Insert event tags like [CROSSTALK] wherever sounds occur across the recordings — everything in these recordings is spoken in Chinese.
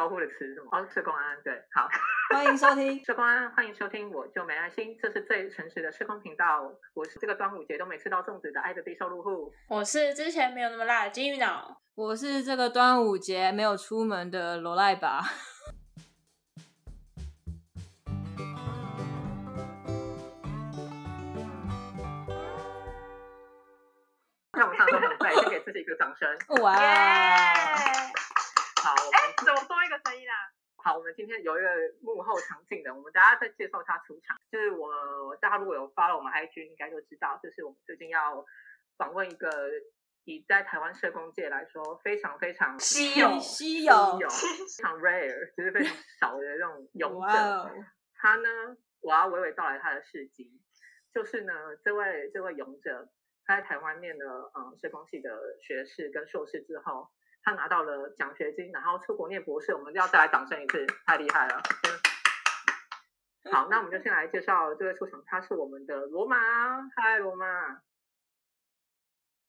招呼的词是什么？哦，社工安安，对，好，[LAUGHS] 欢迎收听。社工安安，欢迎收听，我就没爱心，这是最诚实的社工频道。我是这个端午节都没吃到粽子的爱的低收入户。我是之前没有那么辣的金鱼脑，我是这个端午节没有出门的罗赖吧。那我们上周很快，先给自己一个掌声。哇！好，我哎，们怎么多一个声音啊？好，我们今天有一个幕后场景的，我们大家再介绍他出场。就是我大家如果有发了我们 IG，应该就知道，就是我们最近要访问一个以在台湾社工界来说非常非常稀有稀稀有有、非常 [LAUGHS] rare，就是非常少的那种勇者。哦！他呢，我要娓娓道来他的事迹，就是呢，这位这位勇者，他在台湾念了嗯社工系的学士跟硕士之后，他拿到了奖学金，然后出国念博士，我们要再来掌声一次，太厉害了！嗯好，那我们就先来介绍这位出场，他是我们的罗马，嗨，罗马，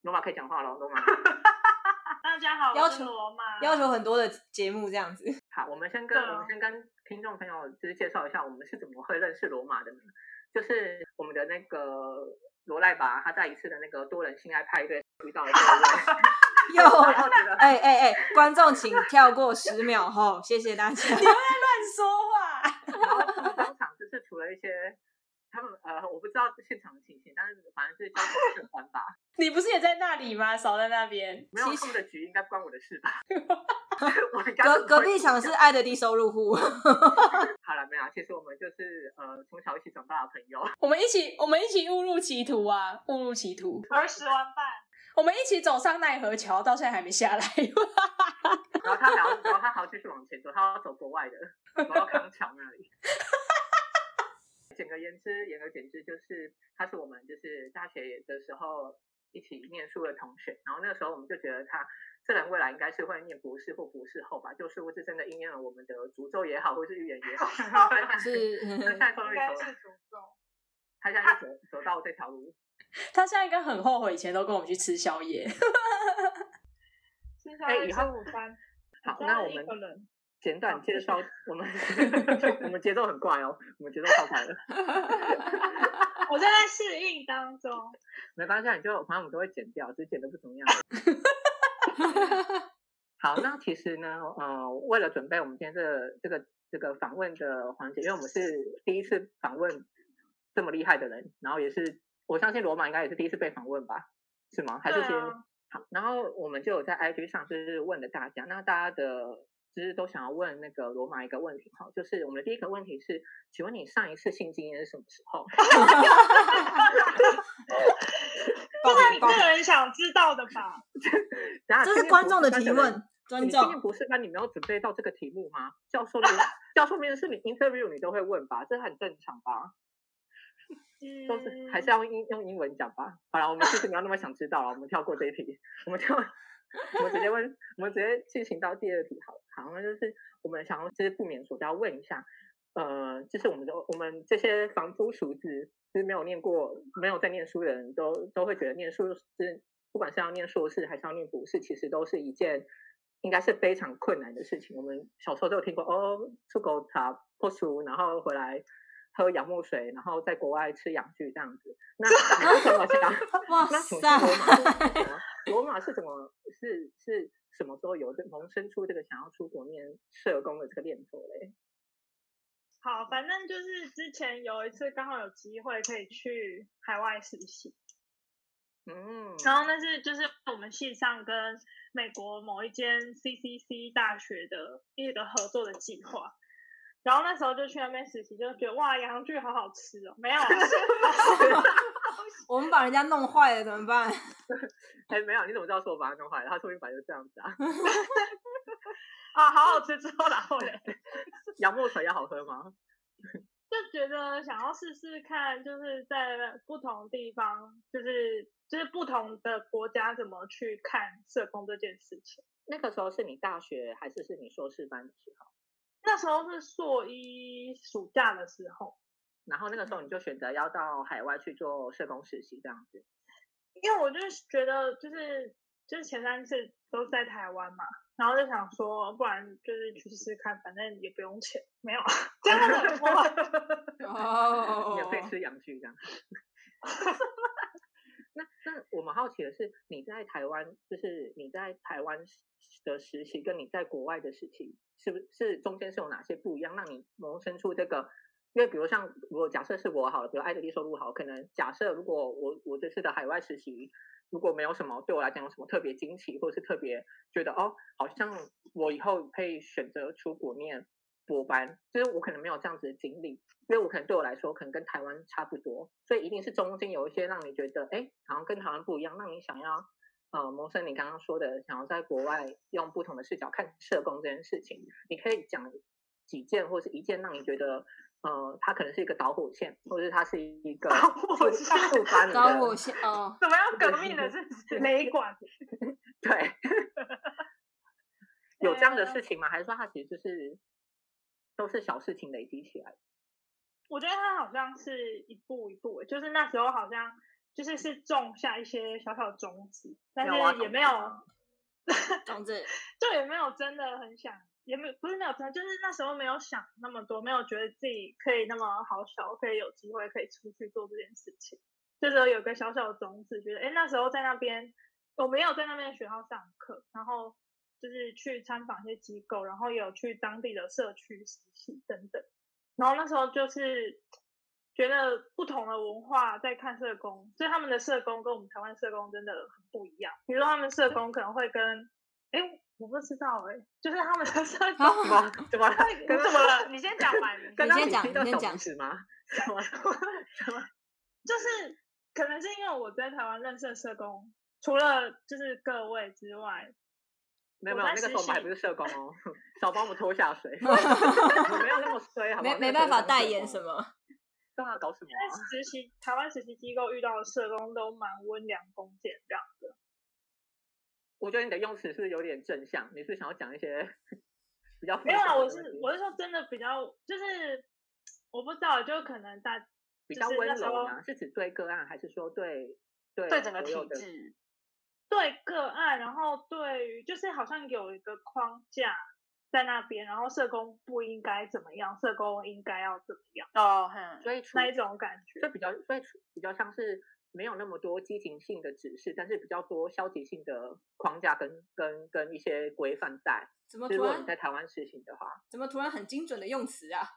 罗马可以讲话了，罗马。[LAUGHS] 大家好，要求罗马，要求很多的节目这样子。好，我们先跟我们先跟听众朋友就是介绍一下，我们是怎么会认识罗马的呢？就是我们的那个罗赖吧，他在一次的那个多人性爱派对遇到 [LAUGHS] 了这位，又 [LAUGHS] 哎哎哎，观众请跳过十秒后，谢谢大家。[LAUGHS] 你又在乱说话。然后他们当场就是除了一些他们呃我不知道现场的情形，但是反正是交通顺环吧，你不是也在那里吗？少在那边。没有其实他们的局应该不关我的事吧？我隔隔壁场是爱的低收入户，好了没有啊？其实我们就是呃从小一起长大的朋友，我们一起，我们一起误入歧途啊！误入歧途。儿时玩伴，我们一起走上奈何桥，到现在还没下来。[LAUGHS] 然后他还要然后他还要继续往前走，他要走国外的，走到康桥那里。简而言之，言而简之，就是他是我们就是大学的时候一起念书的同学，然后那个时候我们就觉得他这人未来应该是会念博士或博士后吧，就是不是真的应验了我们的诅咒也好，或是预言也好，是 [LAUGHS] 那现在终于走，应该是诅咒。他现在就走走到这条路，[LAUGHS] 他现在应该很后悔以前都跟我们去吃宵夜。吃宵夜吃哎以后午餐，好，那我们简短介绍我们 [LAUGHS] 我们节奏很怪哦，我们节奏超快的。[LAUGHS] 我正在适应当中。没关系啊，你就反正我们都会剪掉，只是剪的不怎么样。好，那其实呢，呃，为了准备我们今天这个这个这个访问的环节，因为我们是第一次访问这么厉害的人，然后也是我相信罗马应该也是第一次被访问吧，是吗？还是先、啊好？然后我们就有在 IG 上就是问了大家，那大家的就是都想要问那个罗马一个问题哈，就是我们的第一个问题是，请问你上一次性经验是什么时候？[LAUGHS] 这是你个人想知道的吧？[LAUGHS] 这是观众的提问，尊你今天重。不是那，你没有准备到这个题目吗？教授面 [LAUGHS] 教授面试你 interview 你都会问吧，这很正常吧？都是还是要用英用英文讲吧。好了，我们其实没有那么想知道了，我们跳过这一题，我们就我们直接问，我们直接进行到第二题好了。好，那就是我们想要就是不免俗，都要问一下，呃，就是我们的我们这些房租熟子，就是没有念过、没有在念书的人都都会觉得念书是不管是要念硕士还是要念博士，其实都是一件应该是非常困难的事情。我们小时候都有听过哦，出国查破书，然后回来喝洋墨水，然后在国外吃洋剧这样子。那 [LAUGHS] 你为什么想？[LAUGHS] 哇那请塞问罗马是什么？罗马是怎么是是什么时候有这萌生出这个想要出国念社工的这个念头嘞？好，反正就是之前有一次刚好有机会可以去海外实习，嗯，然后那是就是我们系上跟美国某一间 CCC 大学的一个合作的计划。然后那时候就去那边实习，就觉得哇，洋剧好好吃哦。没有啊，[LAUGHS] 我们把人家弄坏了怎么办？[LAUGHS] 哎，没有，你怎么知道是我把它弄坏了？他说明本来就这样子啊。[LAUGHS] 啊，好好吃之后然后嘞，洋墨水要好喝吗？就觉得想要试试看，就是在不同地方，就是就是不同的国家怎么去看社工这件事情。那个时候是你大学还是是你硕士班的时候？那时候是硕一暑假的时候，然后那个时候你就选择要到海外去做社工实习这样子。因为我就是觉得就是就是前三次都在台湾嘛，然后就想说，不然就是去试试看，反正也不用钱，没有，真的很多。哦，[LAUGHS] 免费吃洋芋这样。那那我们好奇的是，你在台湾，就是你在台湾的实习，跟你在国外的实习，是不是中间是有哪些不一样，让你萌生出这个？因为比如像如果假设是我好了，比如艾德利收入好，可能假设如果我我这次的海外实习如果没有什么对我来讲有什么特别惊奇，或者是特别觉得哦，好像我以后可以选择出国念博班，就是我可能没有这样子的经历，因为我可能对我来说可能跟台湾差不多，所以一定是中间有一些让你觉得哎，好像跟台湾不一样，让你想要呃萌生你刚刚说的想要在国外用不同的视角看社工这件事情，你可以讲几件或是一件让你觉得。呃，它可能是一个导火线，或者是它是一个导火线，导火线哦，[LAUGHS] 怎么样革命的？[LAUGHS] 是美管，对，[LAUGHS] 有这样的事情吗？还是说它其实就是都是小事情累积起来？我觉得它好像是一步一步，就是那时候好像就是是种下一些小小的种子，但是也没有 [LAUGHS] 种子，就也没有真的很想。也没不是没有真，就是那时候没有想那么多，没有觉得自己可以那么好小，可以有机会可以出去做这件事情。就是有个小小的种子，觉得哎，那时候在那边，我没有在那边学校上课，然后就是去参访一些机构，然后有去当地的社区实习等等。然后那时候就是觉得不同的文化在看社工，所以他们的社工跟我们台湾社工真的很不一样。比如说他们社工可能会跟哎。我不知道哎，就是他们的社工怎么怎么 [LAUGHS] 跟怎么了？你先讲吧，[LAUGHS] 你先讲，你先讲是吗？怎么？就是可能是因为我在台湾认识的社工，除了就是各位之外，没有没有，那个时候我们还不是社工哦，少帮我们拖下水，[LAUGHS] 我没有那么衰，好没没办法代言什么，[LAUGHS] 干嘛搞什么？实习台湾实习机构遇到的社工都蛮温良恭俭让的。我觉得你的用词是有点正向，你是想要讲一些 [LAUGHS] 比较没有啊？我是我是说真的比较，就是我不知道，就可能大比较温柔吗？是指对个案，还是说对对对整个体制？对个案，然后对于就是好像有一个框架在那边，然后社工不应该怎么样，社工应该要怎么样哦，所以那一种感觉，就比较所以比较像是。没有那么多激情性的指示，但是比较多消极性的框架跟跟跟一些规范在。怎么突然在台湾实行的话，怎么突然很精准的用词啊？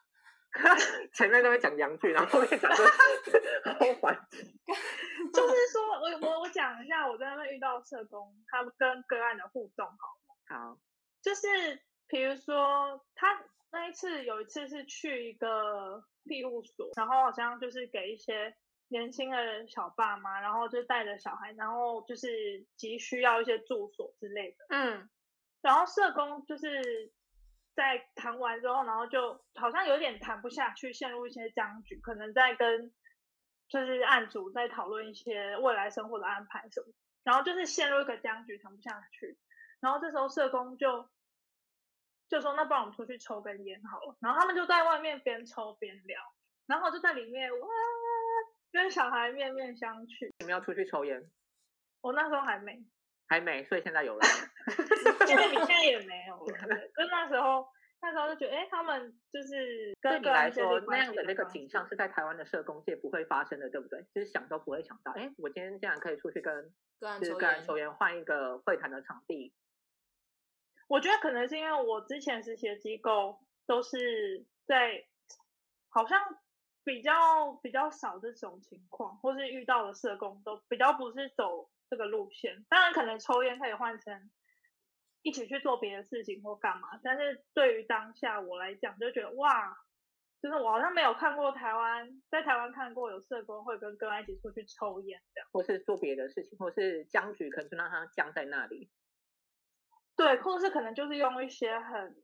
[LAUGHS] 前面都在讲洋剧，然后后面讲的 [LAUGHS] 好缓。[LAUGHS] 就是说我我我讲一下我在那边遇到社工，他跟个案的互动，好吗？好，就是比如说他那一次有一次是去一个庇护所，然后好像就是给一些。年轻的小爸妈，然后就带着小孩，然后就是急需要一些住所之类的。嗯，然后社工就是在谈完之后，然后就好像有点谈不下去，陷入一些僵局，可能在跟就是案主在讨论一些未来生活的安排什么，然后就是陷入一个僵局，谈不下去。然后这时候社工就就说：“那不然我们出去抽根烟好了。”然后他们就在外面边抽边聊，然后就在里面哇。跟小孩面面相觑。你们要出去抽烟？我那时候还没，还没，所以现在有了。[LAUGHS] 现在你现在也没有了。就那时候，那时候就觉得，哎，他们就是对你来说那样的那个景象是在台湾的社工界不会发生的，对不对？就是想都不会想到，哎，我今天竟然可以出去跟就是个人抽烟，换一个会谈的场地。我觉得可能是因为我之前实习的机构都是在，好像。比较比较少这种情况，或是遇到的社工都比较不是走这个路线。当然，可能抽烟可以换成一起去做别的事情或干嘛。但是对于当下我来讲，就觉得哇，就是我好像没有看过台湾，在台湾看过有社工会跟个案一起出去抽烟这样，或是做别的事情，或是僵局可能就让他僵在那里。对，或者是可能就是用一些很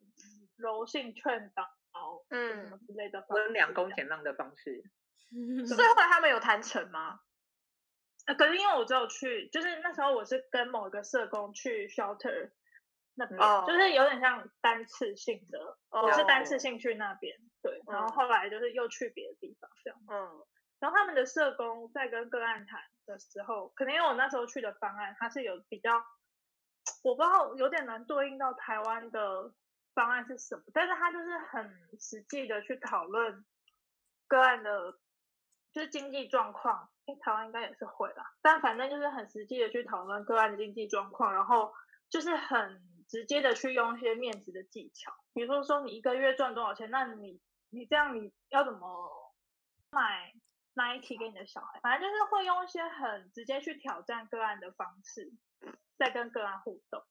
柔性劝导。哦，嗯，什么之类的，温良恭俭让的方式。[LAUGHS] 所以后来他们有谈成吗？啊，可是因为我只有去，就是那时候我是跟某一个社工去 shelter 那边，就是有点像单次性的，我是单次性去那边，对，然后后来就是又去别的地方这样。嗯，然后他们的社工在跟个案谈的时候，可能因为我那时候去的方案，它是有比较我不知道有点难对应到台湾的方案是什么，但是他就是很实际的去讨论个案的，就是经济状况。诶，台湾应该也是会啦，但反正就是很实际的去讨论个案的经济状况，然后就是很直接的去用一些面子的技巧，比如说说你一个月赚多少钱，那你你这样你要怎么买 Nike 给你的小孩？反正就是会用一些很直接去挑战个案的方式，在跟个案互动。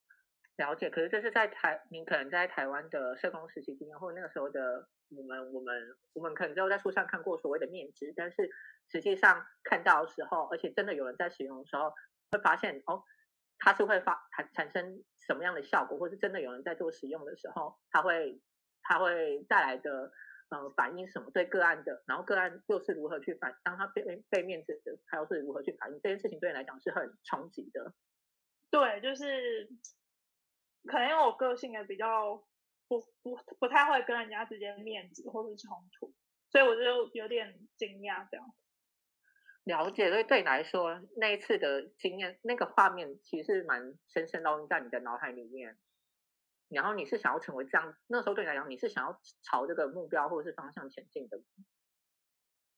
了解，可是这是在台，你可能在台湾的社工实习经验，或者那个时候的我们，我们，我们可能只有在书上看过所谓的面值，但是实际上看到的时候，而且真的有人在使用的时候，会发现哦，它是会发产产生什么样的效果，或是真的有人在做使用的时候，它会它会带来的呃反应什么对个案的，然后个案又是如何去反，当他被被面子的，他又是如何去反应这件事情，对你来讲是很冲击的。对，就是。可能因为我个性也比较不不不太会跟人家之间面子或是冲突，所以我就有点惊讶这样。了解，所以对你来说，那一次的经验，那个画面其实是蛮深深烙印在你的脑海里面。然后你是想要成为这样，那时候对你来讲，你是想要朝这个目标或者是方向前进的。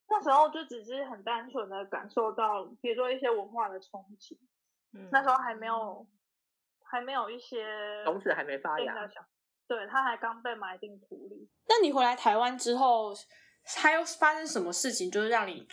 那时候就只是很单纯的感受到，比如说一些文化的冲击。嗯，那时候还没有。还没有一些种子还没发芽，对，它还刚被埋进土里。那你回来台湾之后，还有发生什么事情，就是让你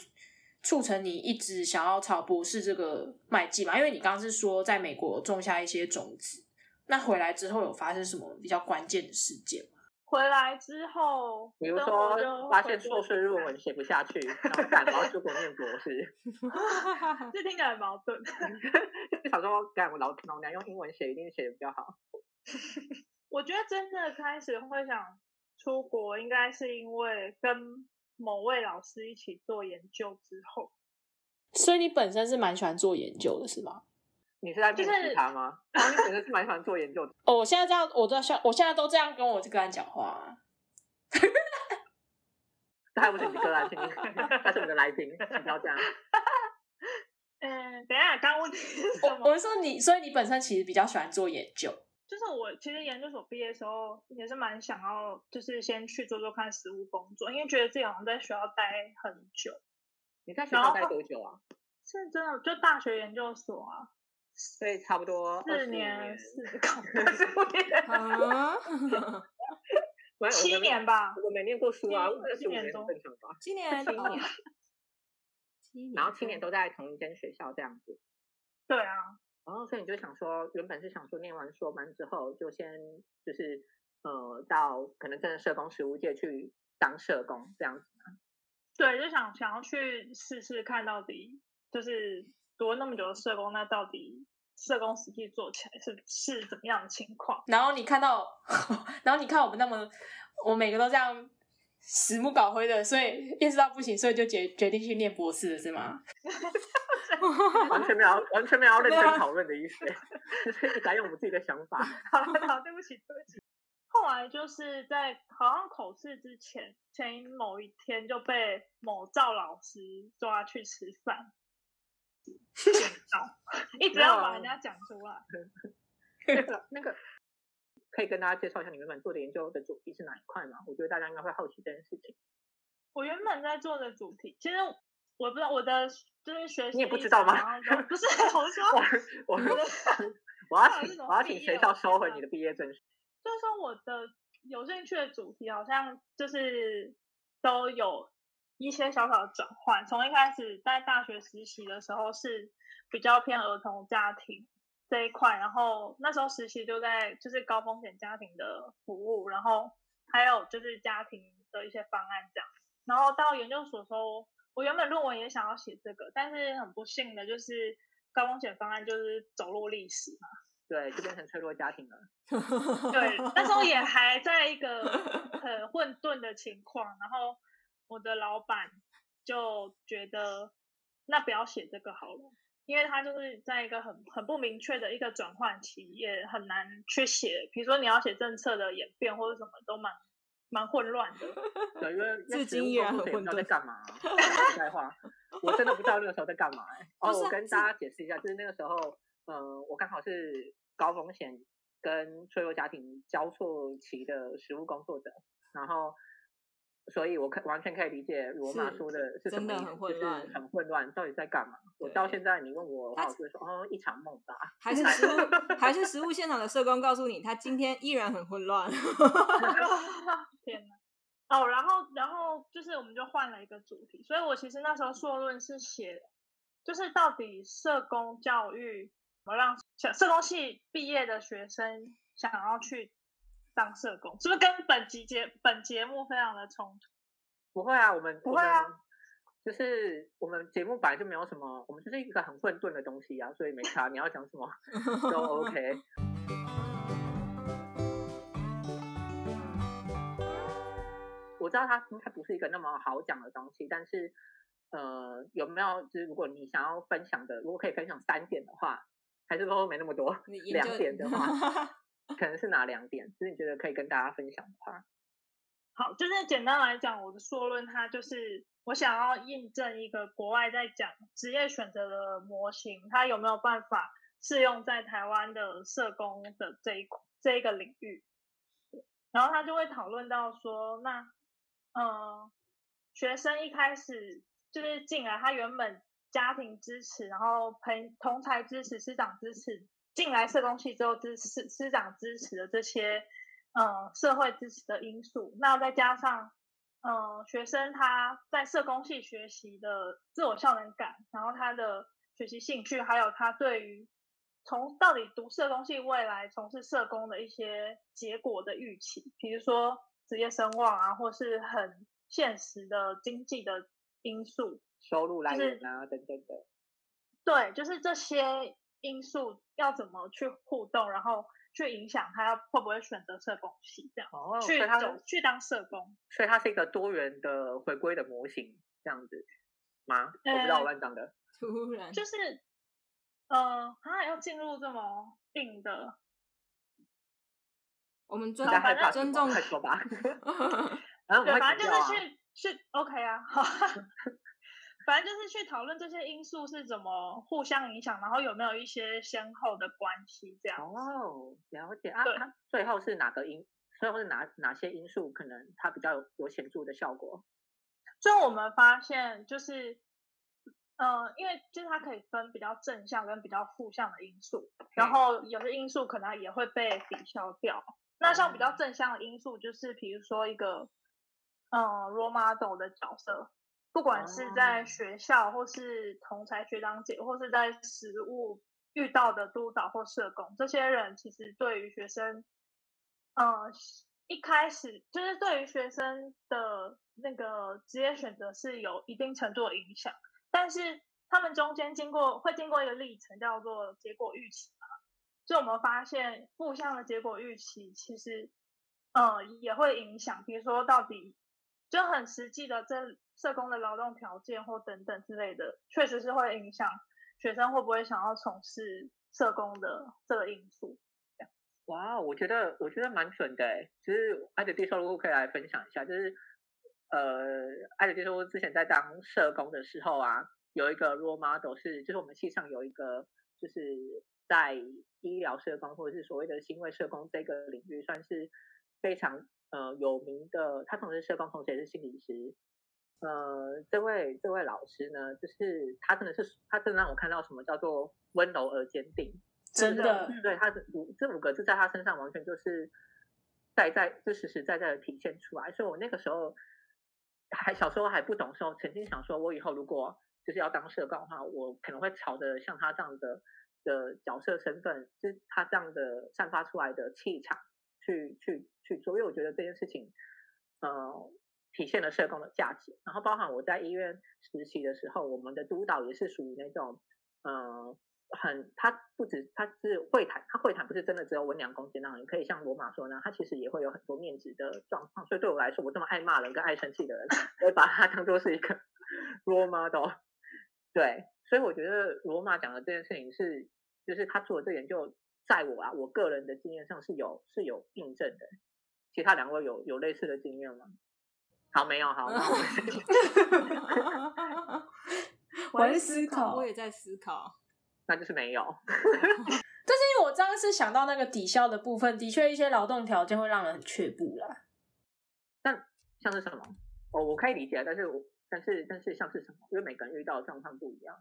促成你一直想要朝博士这个迈进嘛？因为你刚刚是说在美国种下一些种子，那回来之后有发生什么比较关键的事件吗？回来之后，比如说发现硕士论文写不下去，[LAUGHS] 然后赶到出国念博士 [LAUGHS] [LAUGHS] 这听起来矛盾。想说，赶我老老娘用英文写，一定写的比较好。我觉得真的开始会想出国，应该是因为跟某位老师一起做研究之后。所以你本身是蛮喜欢做研究的，是吗？你是在面试他吗？[LAUGHS] 你本身是蛮喜欢做研究的。哦，我现在这样，我都像我现在都这样跟我这个人讲话。[LAUGHS] 这还不是你的个案，他是我的来宾，请不要这样。[LAUGHS] 嗯，等一下，刚问题是什么？我是说你，所以你本身其实比较喜欢做研究。就是我其实研究所毕业的时候，也是蛮想要，就是先去做做看实务工作，因为觉得自己好像在学校待很久。你在学校待多久啊？是真的，就大学研究所啊。所以差不多四年，四考四年，[LAUGHS] 七年吧。我没念过书啊，七年多正常吧？七年，七年，七年，然后七年都在同一间学校这样子。对啊，然后所以你就想说，原本是想说念完硕班之后就先就是呃到可能真的社工实务界去当社工这样子吗？对，就想想要去试试看到底就是。读了那么久的社工，那到底社工实际做起来是是怎么样的情况？然后你看到，[LAUGHS] 然后你看我们那么，我每个都这样死不搞灰的，所以意识到不行，所以就决决定去念博士了，是吗？完全没有，完全没有认真讨论的意思，[LAUGHS] 就是改用我们自己的想法。[LAUGHS] 好了，好，对不起，对不起。后来就是在好像口试之前前某一天就被某赵老师抓去吃饭。[LAUGHS] 一直要把人家讲出来。那个那个，可以跟大家介绍一下你原本做的研究的主题是哪一块吗？我觉得大家应该会好奇这件事情。我原本在做的主题，其实我不知道我的就是学习，你也不知道吗？[LAUGHS] 不是，我说我我 [LAUGHS] 我要请我要请学校收回你的毕业证书。就是说我的有兴趣的主题好像就是都有。一些小小的转换，从一开始在大学实习的时候是比较偏儿童家庭这一块，然后那时候实习就在就是高风险家庭的服务，然后还有就是家庭的一些方案这样。然后到研究所时候，我原本论文也想要写这个，但是很不幸的就是高风险方案就是走入历史嘛，对，就变成脆弱家庭了。[LAUGHS] 对，那时候也还在一个很混沌的情况，然后。我的老板就觉得，那不要写这个好了，因为他就是在一个很很不明确的一个转换期，也很难去写。比如说你要写政策的演变或者什么，都蛮蛮混乱的。[LAUGHS] 对，因为至今依然很混乱。在干嘛？[LAUGHS] 实话，我真的不知道那个时候在干嘛。[LAUGHS] 哦，我跟大家解释一下，就是那个时候，嗯，我刚好是高风险跟脆弱家庭交错期的食物工作者，然后。所以，我可完全可以理解罗马说的是什么意思，就是很混乱，到底在干嘛？我到现在，你问我，我就会说，哦，一场梦吧。还是食物，[LAUGHS] 还是食物现场的社工告诉你，他今天依然很混乱。[LAUGHS] 天哪！哦，然后，然后就是我们就换了一个主题，所以我其实那时候硕论是写，就是到底社工教育怎么让社工系毕业的学生想要去。当社工是不是跟本集节本节目非常的冲突？不会啊，我们不会啊，就是我们节目本来就没有什么，我们就是一个很混沌的东西啊，所以没差。你要讲什么 [LAUGHS] 都 OK。我知道它它不是一个那么好讲的东西，但是呃，有没有就是如果你想要分享的，如果可以分享三点的话，还是说没那么多，两点的话。[LAUGHS] 可能是哪两点？就是你觉得可以跟大家分享的话，好，就是简单来讲，我的说论它就是我想要印证一个国外在讲职业选择的模型，它有没有办法适用在台湾的社工的这一这一个领域？然后他就会讨论到说，那嗯，学生一开始就是进来，他原本家庭支持，然后朋同才支持，师长支持。进来社工系之后，支师师长支持的这些，嗯，社会支持的因素，那再加上，嗯，学生他在社工系学习的自我效能感，然后他的学习兴趣，还有他对于从到底读社工系未来从事社工的一些结果的预期，比如说职业声望啊，或是很现实的经济的因素，收入来源啊等等的，对，就是这些。因素要怎么去互动，然后去影响他会不会选择社工系这样，去走去当社工，所以它是一个多元的回归的模型这样子吗？我不知道我乱讲的，[LAUGHS] 突然。就是呃，他要进入这么定的，我们尊尊重快说吧，[LAUGHS] 对，反正就是去去 OK 啊，好。[LAUGHS] 反正就是去讨论这些因素是怎么互相影响，然后有没有一些先后的关系这样。哦，了解啊。最后是哪个因？最后是哪哪些因素可能它比较有有显著的效果？最后我们发现就是，呃，因为就是它可以分比较正向跟比较负向的因素，然后有些因素可能也会被抵消掉。那像比较正向的因素，就是比如说一个，嗯，role model 的角色。不管是在学校，或是同才学长姐，或是在实务遇到的督导或社工，这些人其实对于学生，嗯，一开始就是对于学生的那个职业选择是有一定程度的影响，但是他们中间经过会经过一个历程，叫做结果预期嘛。就我们发现负向的结果预期，其实，嗯，也会影响，比如说到底就很实际的这。社工的劳动条件或等等之类的，确实是会影响学生会不会想要从事社工的这个因素。哇，我觉得我觉得蛮准的。其实艾德蒂说，如果可以来分享一下，就是呃，艾德蒂说之前在当社工的时候啊，有一个 role model 是，就是我们系上有一个，就是在医疗社工或者是所谓的行为社工这个领域，算是非常呃有名的。他同时社工，同时也是心理师。呃，这位这位老师呢，就是他真的是，他真的让我看到什么叫做温柔而坚定，真的，对，他这五这五个字在他身上完全就是在在就实实在在的体现出来。所以我那个时候还小时候还不懂时候，曾经想说，我以后如果就是要当社工的话，我可能会朝着像他这样的的角色身份，就是他这样的散发出来的气场去去去做，因为我觉得这件事情，呃。体现了社工的价值，然后包含我在医院实习的时候，我们的督导也是属于那种，嗯，很他不止他是会谈，他会谈不是真的只有温良恭俭让，也可以像罗马说呢，他其实也会有很多面子的状况。所以对我来说，我这么爱骂人跟爱生气的人，[LAUGHS] 我把他当做是一个 [LAUGHS] role model。对，所以我觉得罗马讲的这件事情是，就是他做的这研究，在我啊我个人的经验上是有是有印证的。其他两位有有类似的经验吗？好，没有好。我 [LAUGHS] 在思考，我也在思考，[LAUGHS] 那就是没有。[LAUGHS] 但是因为我刚刚是想到那个抵消的部分，的确一些劳动条件会让人很却步啦。像是什么？哦，我可以理解，但是我但是但是像是什么？因为每个人遇到的状况不一样，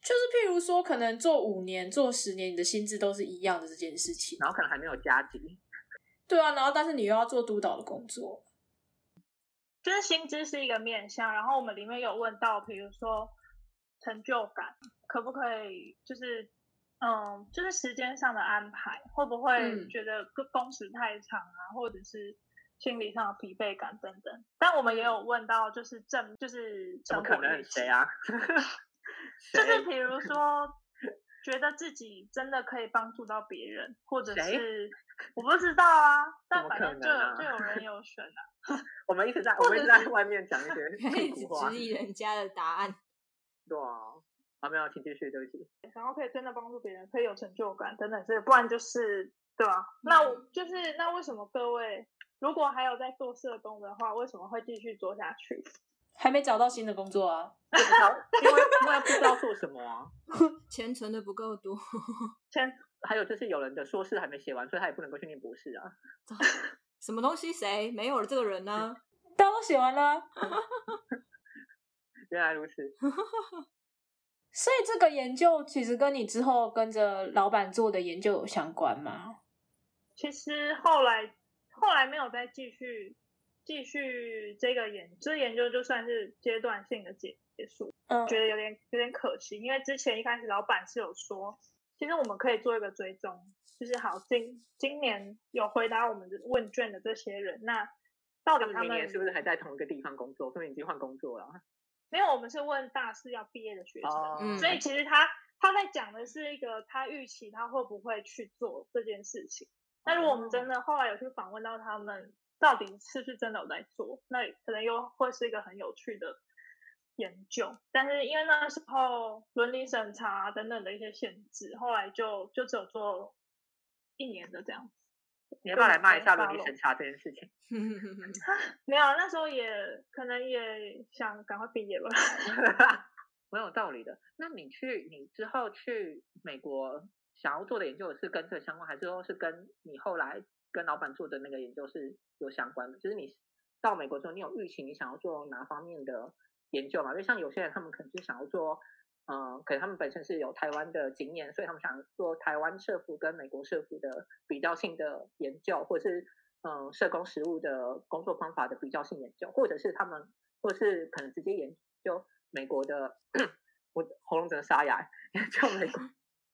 就是譬如说，可能做五年、做十年，你的薪资都是一样的这件事情。然后可能还没有加急，对啊，然后但是你又要做督导的工作，就是薪资是一个面向，然后我们里面有问到，比如说成就感，可不可以就是嗯，就是时间上的安排，会不会嗯觉得工工时太长啊，或者是心理上的疲惫感等等。但我们也有问到，就是正就是怎么成果可能？谁？啊？[LAUGHS] 就是谁比如说，觉得自己真的可以帮助到别人，或者是我不知道啊，[LAUGHS] 但反正就就有人有选啊。[LAUGHS] 我们一直在我们一直在外面讲一些可 [LAUGHS] 以屁股话质，疑人家的答案。对啊。啊，没有，请继续，对不起。然后可以真的帮助别人，可以有成就感等等这，不然就是对吧、那我就是那为什么各位如果还有在做社工的话，为什么会继续做下去？还没找到新的工作啊。[LAUGHS] 因为因为不知道做什么啊。[LAUGHS] 钱存的不够多，[LAUGHS] 先还有就是有人的硕士还没写完，所以他也不能够去念博士啊。什么东西谁没有了这个人呢？大家都写完了啊，原来如此，所以这个研究其实跟你之后跟着老板做的研究有相关吗？其实后来后来没有再继续继续这个研，这研究就算是阶段性的结结束，嗯觉得有点有点可惜，因为之前一开始老板是有说，其实我们可以做一个追踪，就是好今今年有回答我们的问卷的这些人，那到他们明底他们年是不是还在同一个地方工作？说明已经换工作了啊。[LAUGHS] 没有？我们是问大四要毕业的学生，哦嗯所以其实他他在讲的是一个他预期他会不会去做这件事情。那如果我们真的后来有去访问到他们，到底是不是真的有在做，那可能又会是一个很有趣的研究。但是因为那时候伦理审查等等的一些限制，后来就就只有做一年的这样子。你要不要来骂一下伦理审查这件事情？[LAUGHS] [LAUGHS] 没有，那时候也可能也想赶快毕业吧。[LAUGHS] 蛮有道理的。那你去，你之后去美国想要做的研究是跟这相关，还是说是跟你后来跟老板做的那个研究是有相关的？就是你到美国之后，你有预期你想要做哪方面的研究嘛？因为像有些人他们可能就想要做，嗯、可能他们本身是有台湾的经验，所以他们想做台湾社服跟美国社服的比较性的研究，或者是嗯社工实务的工作方法的比较性研究，或者是他们，或者是可能直接研究美国的，我喉咙真的沙哑，研究美国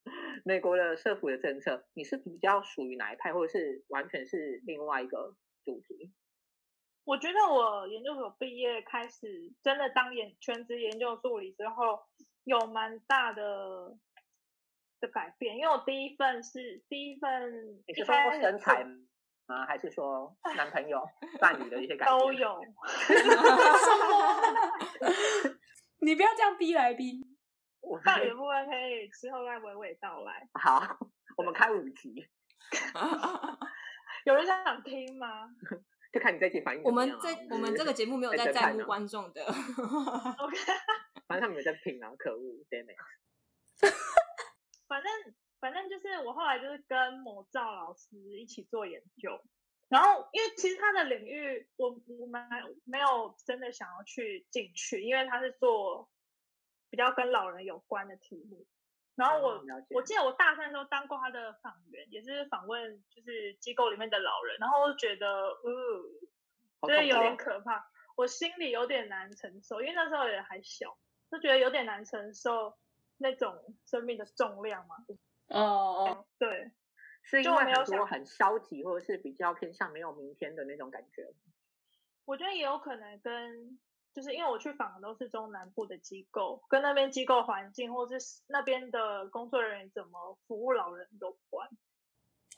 [LAUGHS] 美国的社服的政策，你是比较属于哪一派，或者是完全是另外一个主题？我觉得我研究所毕业开始真的当研全职研究助理之后，有蛮大的的改变，因为我第一份是第一份一你是说身材吗？还是说男朋友、伴侣的一些 [LAUGHS] 改变？都 [LAUGHS] 有，[LAUGHS] 你不要这样逼来宾。我伴侣的部分可以之后再娓娓道来。好，我们开五集，有人想听吗 [LAUGHS] 就看你这集反应我。们在我们这个节目没有在在乎观众的？[LAUGHS] [LAUGHS] OK，反正他们有在拼啊，可恶 it！反正反正就是我后来就是跟某赵老师一起做研究，然后因为其实他的领域我我们没有真的想要去进去，因为他是做比较跟老人有关的题目。然后我、我记得我大三的时候当过他的访员，也是访问就是机构里面的老人，然后我觉得，呃，好就是有点可怕，我心里有点难承受，因为那时候也还小，就觉得有点难承受那种生命的重量嘛。哦哦，对，是因就为很多没有想很消极，或者是比较偏向没有明天的那种感觉。我觉得也有可能跟，就是因为我去访的都是中南部的机构，跟那边机构环境或是那边的工作人员怎么服务老人有关。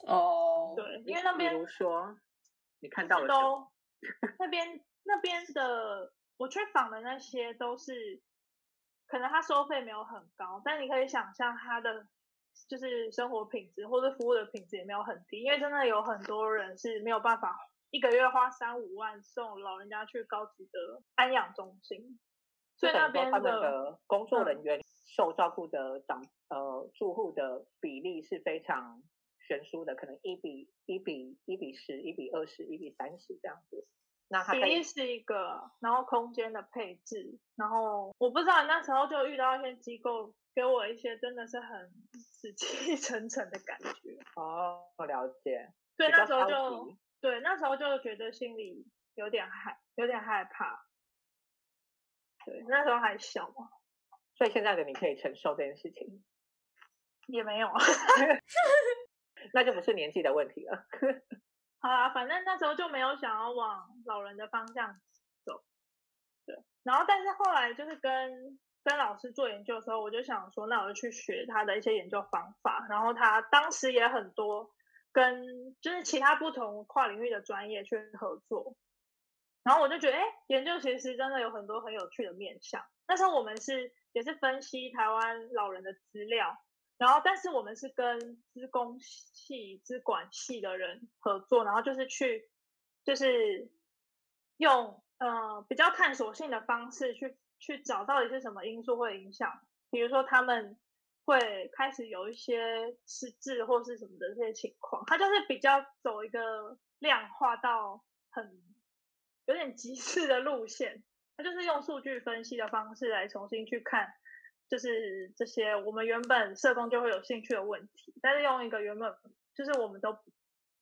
哦，对，因为那边比如说，你看到了都那边那边的我去访的那些都是，可能他收费没有很高，但你可以想象他的就是生活品质或者服务的品质也没有很低，因为真的有很多人是没有办法一个月花三五万送老人家去高级的安养中心。所以那边的的工作嗯人员受照顾的长呃住户的比例是非常悬殊的，可能一比一比一比十、一比二十、一比三十这样子。那他比例是一个，然后空间的配置，然后我不知道那时候就遇到一些机构给我一些真的是很死气沉沉的感觉，哦我了解，对，那时候就极对那时候就觉得心里有点害有点害怕，对，那时候还小嘛，所以现在的你可以承受这件事情，也没有。[LAUGHS] [LAUGHS] 那就不是年纪的问题了。[LAUGHS] 好啦，反正那时候就没有想要往老人的方向走，对。然后，但是后来就是跟跟老师做研究的时候，我就想说，那我就去学他的一些研究方法。然后他当时也很多跟就是其他不同跨领域的专业去合作。然后我就觉得，哎，研究其实真的有很多很有趣的面向。那时候我们是也是分析台湾老人的资料，然后，但是我们是跟资工系、资管系的人合作，然后就是去，就是用呃比较探索性的方式去去找到底是什么因素会影响，比如说他们会开始有一些失智或是什么的这些情况，他就是比较走一个量化到很有点极致的路线，他就是用数据分析的方式来重新去看。就是这些我们原本社工就会有兴趣的问题，但是用一个原本就是我们都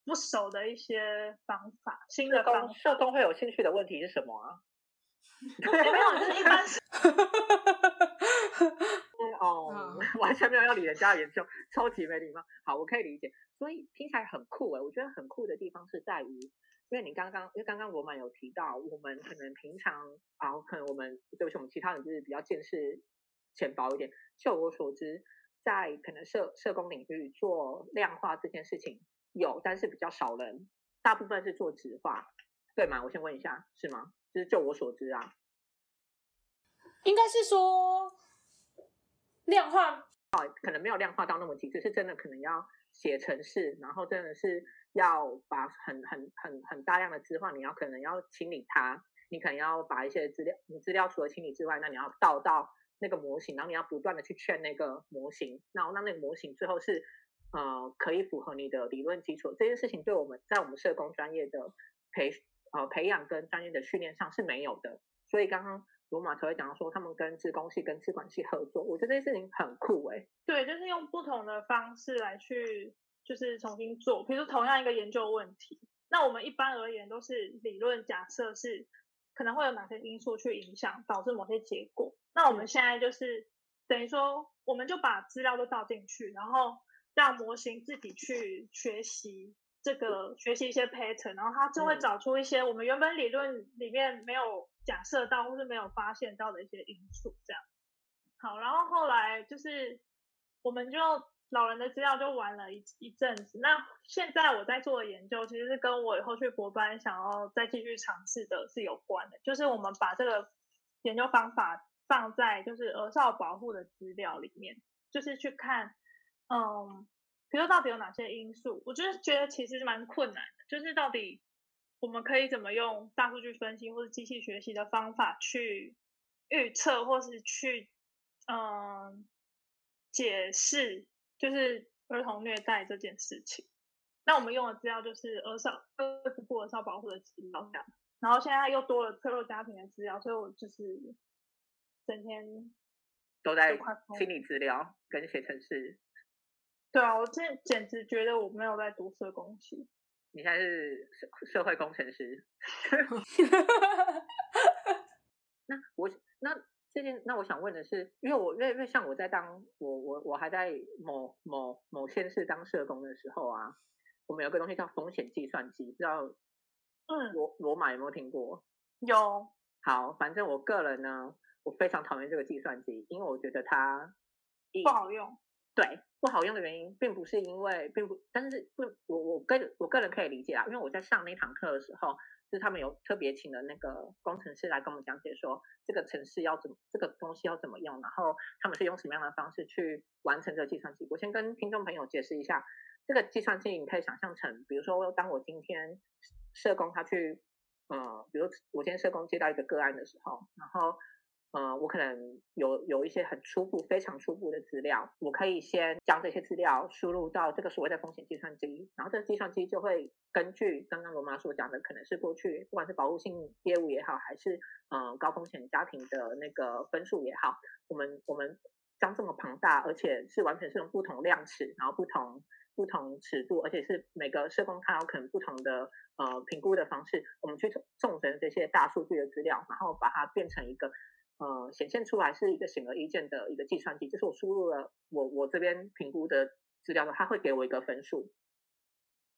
不熟的一些方法，新的方，社工会有兴趣的问题是什么啊？没有，就是一般是哦，完全没有要理人家的研究，超级没礼貌。好，我可以理解，所以听起来很酷诶。我觉得很酷的地方是在于，因为你刚刚，因为刚刚罗曼有提到，我们可能平常啊，可能我们对不起，我们其他人就是比较见识浅薄一点。就我所知，在可能社社工领域做量化这件事情有，但是比较少人，大部分是做直化，对吗？我先问一下，是吗？就是就我所知啊，应该是说量化哦可能没有量化到那么极致，是真的可能要写程式，然后真的是要把很很很很大量的资料，你要可能要清理它，你可能要把一些资料，你资料除了清理之外，那你要倒到那个模型，然后你要不断的去劝那个模型，然后让那个模型最后是呃可以符合你的理论基础。这件事情对我们在我们社工专业的培呃培养跟专业的训练上是没有的，所以刚刚罗马才会讲到说他们跟自工系跟资管系合作，我觉得这件事情很酷诶、对，就是用不同的方式来去，就是重新做。比如说同样一个研究问题，那我们一般而言都是理论假设是可能会有哪些因素去影响导致某些结果。那我们现在就是等于说，我们就把资料都倒进去，然后让模型自己去学习这个学习一些 pattern，然后他就会嗯找出一些我们原本理论里面没有假设到或是没有发现到的一些因素，这样。好，然后后来就是我们就老人的资料就玩了一一阵子。那现在我在做的研究，其实是跟我以后去博班想要再继续尝试的是有关的，就是我们把这个研究方法放在就是儿少保护的资料里面，就是去看，嗯，比如说到底有哪些因素，我就是觉得其实是蛮困难的，就是到底我们可以怎么用大数据分析或者机器学习的方法去预测，或是去嗯解释，就是儿童虐待这件事情。那我们用的资料就是儿少儿童部儿少保护的资料然后现在又多了脆弱家庭的资料，所以我就是整天都在清理资料跟写程式。对啊，我这简直觉得我没有在读社工系。你现在是社社会工程师，[LAUGHS] 那我那这件那我想问的是，因为我因为因为像我在当我我我还在某某某县市当社工的时候啊，我们有个东西叫风险计算机，不知道嗯，罗罗马有没有听过？有，好，反正我个人呢，我非常讨厌这个计算机，因为我觉得它不好用。对，不好用的原因，并不是因为，并不，但是不，我我个我个人可以理解啊，因为我在上那堂课的时候，就是他们有特别请了那个工程师来跟我们讲解说，这个程式要怎么，这个东西要怎么用，然后他们是用什么样的方式去完成这个计算机。我先跟听众朋友解释一下，这个计算机你可以想象成，比如说，当我今天社工他去，呃，比如我今天社工接到一个个案的时候，然后。呃，我可能有有一些很初步、非常初步的资料，我可以先将这些资料输入到这个所谓的风险计算机，然后这个计算机就会根据刚刚罗妈所讲的，可能是过去不管是保护性业务也好，还是呃高风险家庭的那个分数也好，我们我们将这么庞大，而且是完全是用不同量尺，然后不同不同尺度，而且是每个社工他有可能不同的呃评估的方式，我们去重整这些大数据的资料，然后把它变成一个。呃，显现出来是一个显而易见的一个计算机，就是我输入了我我这边评估的资料呢，它会给我一个分数。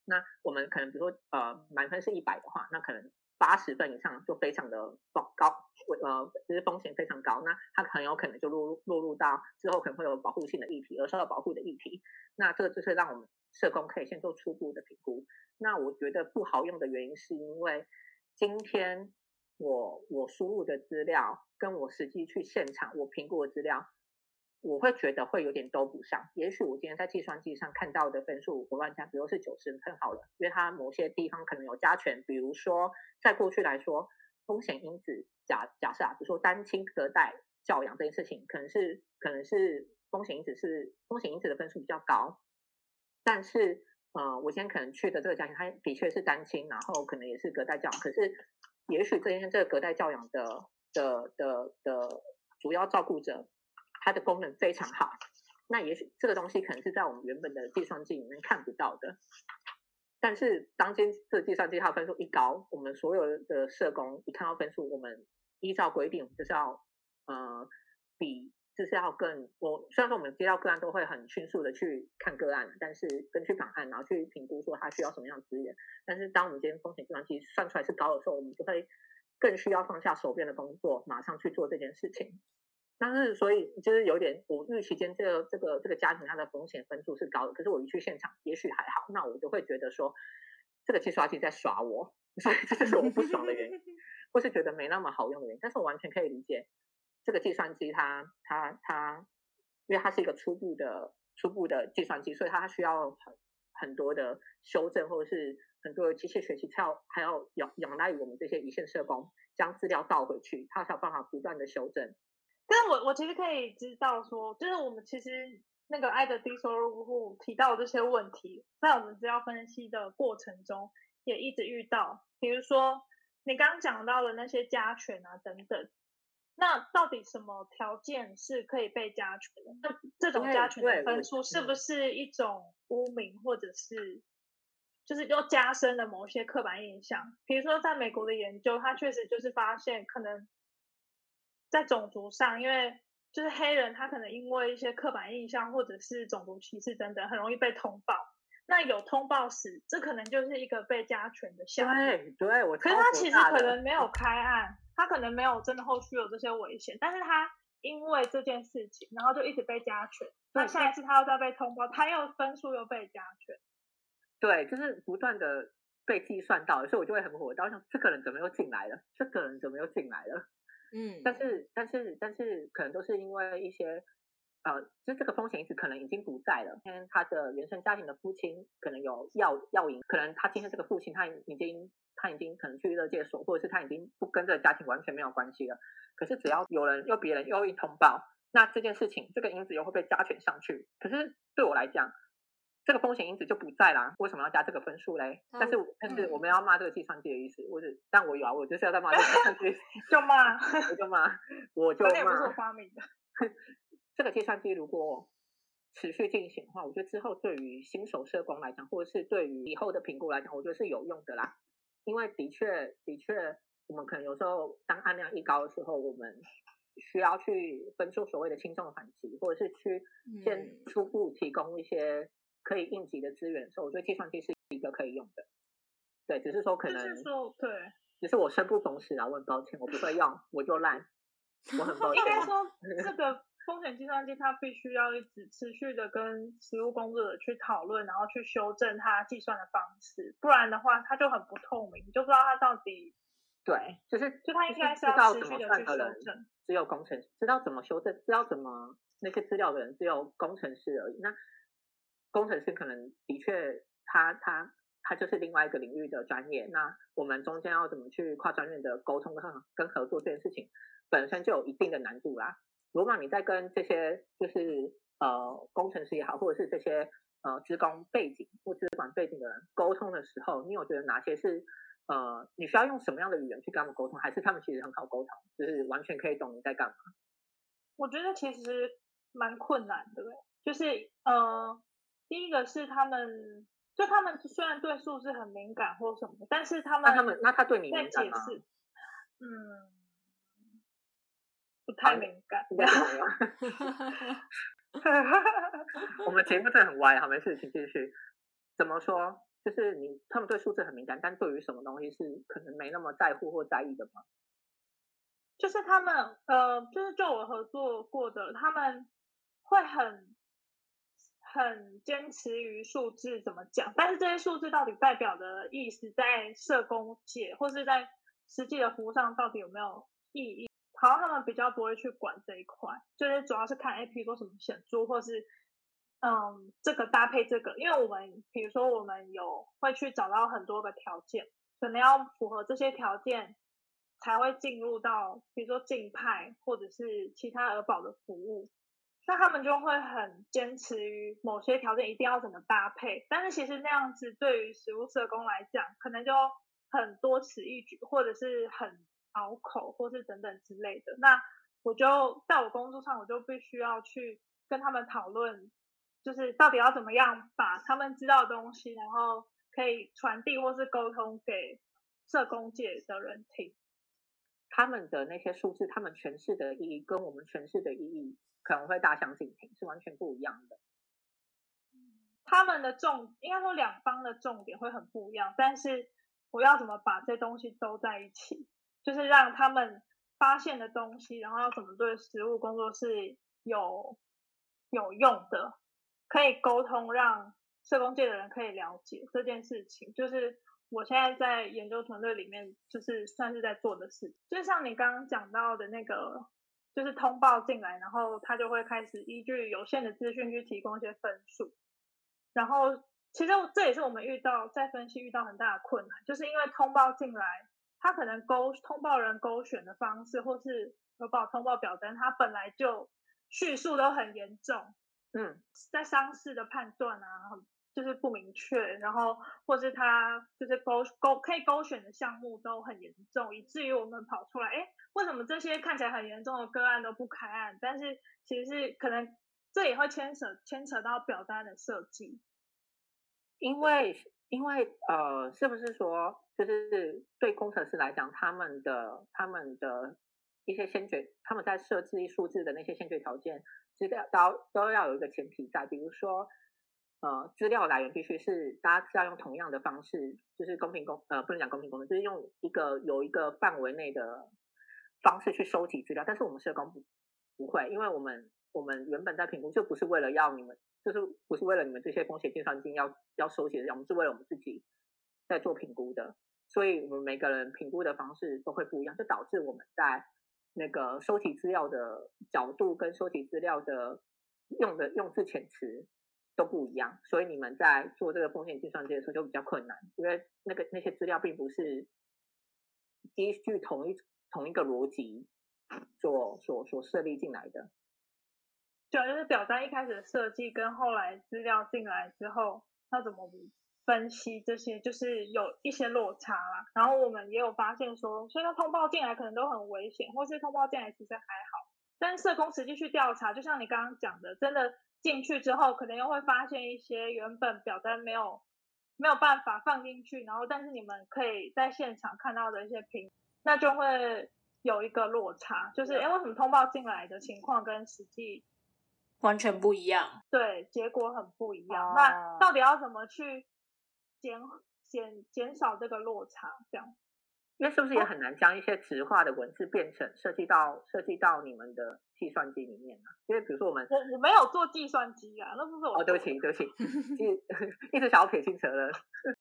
那我们可能比如说呃满分是一百的话，那可能八十分以上就非常的高高，呃就是风险非常高，那它很有可能就落入落入到之后可能会有保护性的议题，而受到保护的议题。那这个就是让我们社工可以先做初步的评估。那我觉得不好用的原因是因为今天。我我输入的资料跟我实际去现场我评估的资料，我会觉得会有点都不上。也许我今天在计算机上看到的分数，我乱加，比如是九十分好了，因为它某些地方可能有加权，比如说在过去来说，风险因子假假设啊，比如说单亲隔代教养这件事情，可能是可能是风险因子是风险因子的分数比较高，但是呃，我今天可能去的这个家庭，它的确是单亲，然后可能也是隔代教养，可是。也许这些这个隔代教养的的的的主要照顾者，他的功能非常好。那也许这个东西可能是在我们原本的计算机里面看不到的。但是当今这计算机它分数一高，我们所有的社工一看到分数，我们依照规定就是要呃比就是要更我虽然说我们接到个案都会很迅速的去看个案，但是根据档案然后去评估说他需要什么样的资源。但是当我们今天风险计算机算出来是高的时候，我们就会更需要放下手边的工作，马上去做这件事情。但是所以就是有点，我预期间这个这个这个家庭它的风险分数是高的，可是我一去现场也许还好，那我就会觉得说这个计算机在耍我，所以这是我不爽的原因，[LAUGHS] 或是觉得没那么好用的原因。但是我完全可以理解这个计算机它它它，因为它是一个初步的初步的计算机，所以它需要很很多的修正或者是。很多的机械学习，它要还要仰仰赖于我们这些一线社工将资料倒回去，它才有办法不断的修正。但是我我其实可以知道说，就是我们其实那个爱的低收入户提到这些问题，在我们资料分析的过程中也一直遇到。比如说你刚讲到的那些加权啊等等，那到底什么条件是可以被加权的？那这种加权的分数是不是一种污名，或者是？就是又加深了某些刻板印象，比如说在美国的研究，它确实就是发现，可能在种族上，因为就是黑人，他可能因为一些刻板印象或者是种族歧视等等，很容易被通报。那有通报时，这可能就是一个被加权的项目。对，对我。可是他其实可能没有开案，他可能没有真的后续有这些危险，但是他因为这件事情，然后就一直被加权。那下一次他又再被通报，他又分数又被加权。对，就是不断的被计算到，所以我就会很火大，想这个人怎么又进来了？这个人怎么又进来了？嗯，但是但是但是可能都是因为一些呃，就这个风险因子可能已经不在了。因他的原生家庭的父亲可能有药药瘾，可能他今天这个父亲他已经他已经可能去乐界所，或者是他已经不跟这个家庭完全没有关系了。可是只要有人又别人又一通报，那这件事情这个因子又会被加权上去。可是对我来讲，这个风险因子就不在啦，为什么要加这个分数嘞？但是但是我们要骂这个计算机的意思，或者但我有啊，我就是要在骂这个计算机，[LAUGHS] 就骂，我就骂，我就骂。[LAUGHS] 这个计算机如果持续进行的话，我觉得之后对于新手社工来讲，或者是对于以后的评估来讲，我觉得是有用的啦。因为的确的确，我们可能有时候当案量一高的时候，我们需要去分出所谓的轻重缓急，或者是去先初步提供一些。可以应急的资源的时候，我觉得计算机是一个可以用的。对，只是说可能，就是说对，只是我生不逢时啊，我很抱歉，我不会用，我就烂，我很抱 [LAUGHS] 歉。应该说，[LAUGHS] 这个风险计算机它必须要一直持续的跟实务工作者去讨论，然后去修正它计算的方式，不然的话它就很不透明，你就不知道它到底。对，就是就它应该是要持续的去修正，只有工程知道怎么修正，知道怎么那些资料的人只有工程师而已。那工程师可能的确，他他他就是另外一个领域的专业。那我们中间要怎么去跨专业的沟通跟跟合作这件事情，本身就有一定的难度啦。如果你在跟这些就是呃工程师也好，或者是这些呃职工背景或资管背景的人沟通的时候，你有觉得哪些是呃你需要用什么样的语言去跟他们沟通，还是他们其实很好沟通，就是完全可以懂你在干嘛？我觉得其实蛮困难的，就是呃，第一个是他们，就他们虽然对数字很敏感或什么，但是他们那他们那他对你在敏感吗？嗯，不太敏感。应该是没有。我们节目真的很歪，好，没事，请继续。怎么说？就是你他们对数字很敏感，但对于什么东西是可能没那么在乎或在意的吗？就是他们呃，就是就我合作过的，他们会很很坚持于数字怎么讲，但是这些数字到底代表的意思，在社工界或是在实际的服务上到底有没有意义？好像他们比较不会去管这一块，就是主要是看 A P 做什么显著，或是嗯这个搭配这个，因为我们比如说我们有会去找到很多个条件，可能要符合这些条件。才会进入到比如说竞派或者是其他儿保的服务，那他们就会很坚持于某些条件一定要怎么搭配，但是其实那样子对于实务社工来讲，可能就很多此一举，或者是很拗口，或是等等之类的。那我就在我工作上，我就必须要去跟他们讨论，就是到底要怎么样把他们知道的东西，然后可以传递或是沟通给社工界的人听。他们的那些数字，他们诠释的意义跟我们诠释的意义可能会大相径庭，是完全不一样的。他们的重应该说两方的重点会很不一样，但是我要怎么把这东西都在一起，就是让他们发现的东西，然后要怎么对实务工作是有有用的，可以沟通，让社工界的人可以了解这件事情，就是。我现在在研究团队里面，就是算是在做的事情，就像你刚刚讲到的那个，就是通报进来，然后他就会开始依据有限的资讯去提供一些分数。然后，其实这也是我们遇到在分析遇到很大的困难，就是因为通报进来，他可能勾通报人勾选的方式，或是投保通报表单，他本来就叙述都很严重。嗯，在伤势的判断啊。就是不明确，然后或是他就是勾勾可以勾选的项目都很严重，以至于我们跑出来，哎，为什么这些看起来很严重的个案都不开案？但是其实是可能这也会牵扯牵扯到表单的设计，因为因为呃，是不是说就是对工程师来讲，他们的他们的一些先决，他们在设置数字的那些先决条件，资料都都要有一个前提在，比如说。呃，资料来源必须是大家是要用同样的方式，就是公平公呃不能讲公平公正，就是用一个有一个范围内的方式去收集资料。但是我们社工不不会，因为我们我们原本在评估就不是为了要你们，就是不是为了你们这些风险计算机要要收集的，我们是为了我们自己在做评估的。所以我们每个人评估的方式都会不一样，就导致我们在那个收集资料的角度跟收集资料的用的用字遣词。都不一样，所以你们在做这个风险计算机的时候就比较困难，因为那个那些资料并不是依据同一同一个逻辑所所所设立进来的。主要就是表单一开始的设计跟后来资料进来之后，要怎么分析这些，就是有一些落差啦。然后我们也有发现说，虽然通报进来可能都很危险，或是通报进来其实还好，但社工实际去调查，就像你刚刚讲的，真的。进去之后，可能又会发现一些原本表单没有没有办法放进去，然后但是你们可以在现场看到的一些评，那就会有一个落差，就是哎，为什么通报进来的情况跟实际完全不一样？对，结果很不一样。那到底要怎么去减减减少这个落差？这样？因为是不是也很难将一些直化的文字变成设计到设计到你们的计算机里面呢？因为比如说我们我我没有做计算机啊，那不是我哦，对不起对不起，[LAUGHS] [LAUGHS] 一 [LAUGHS] 一直想要撇清责任。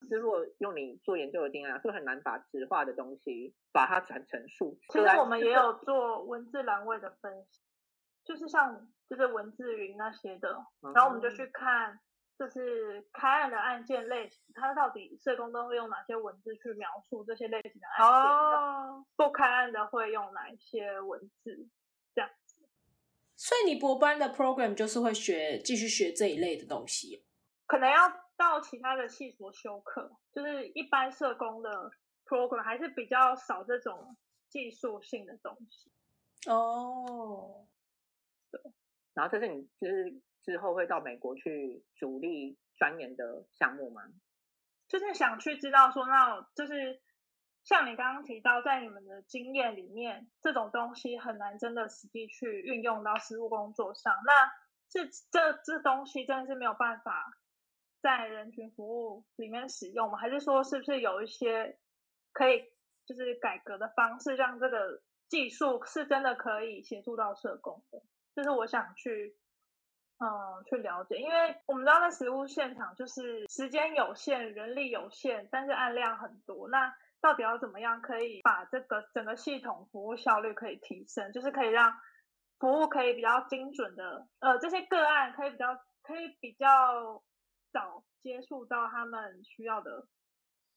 是如果用你做研究的经验，是不是很难把直化的东西把它转成数？其实我们也有做文字栏位的分析，就是像就是文字云那些的，然后我们就去看就是开案的案件类型，它到底社工都会用哪些文字去描述这些类型的案件？哦，不开案的会用哪一些文字？这样子。所以你博班的 program 就是会学继续学这一类的东西。可能要到其他的系所修课，就是一般社工的 program 还是比较少这种技术性的东西。哦，然后这是你就是之后会到美国去主力钻研的项目吗？就是想去知道说，那就是像你刚刚提到，在你们的经验里面，这种东西很难真的实际去运用到实务工作上。那这这这东西真的是没有办法在人群服务里面使用吗？还是说，是不是有一些可以就是改革的方式，让这个技术是真的可以协助到社工的？就是我想去。嗯，去了解，因为我们知道在实物现场就是时间有限、人力有限，但是案量很多。那到底要怎么样可以把这个整个系统服务效率可以提升？就是可以让服务可以比较精准的，呃，这些个案可以比较可以比较早接触到他们需要的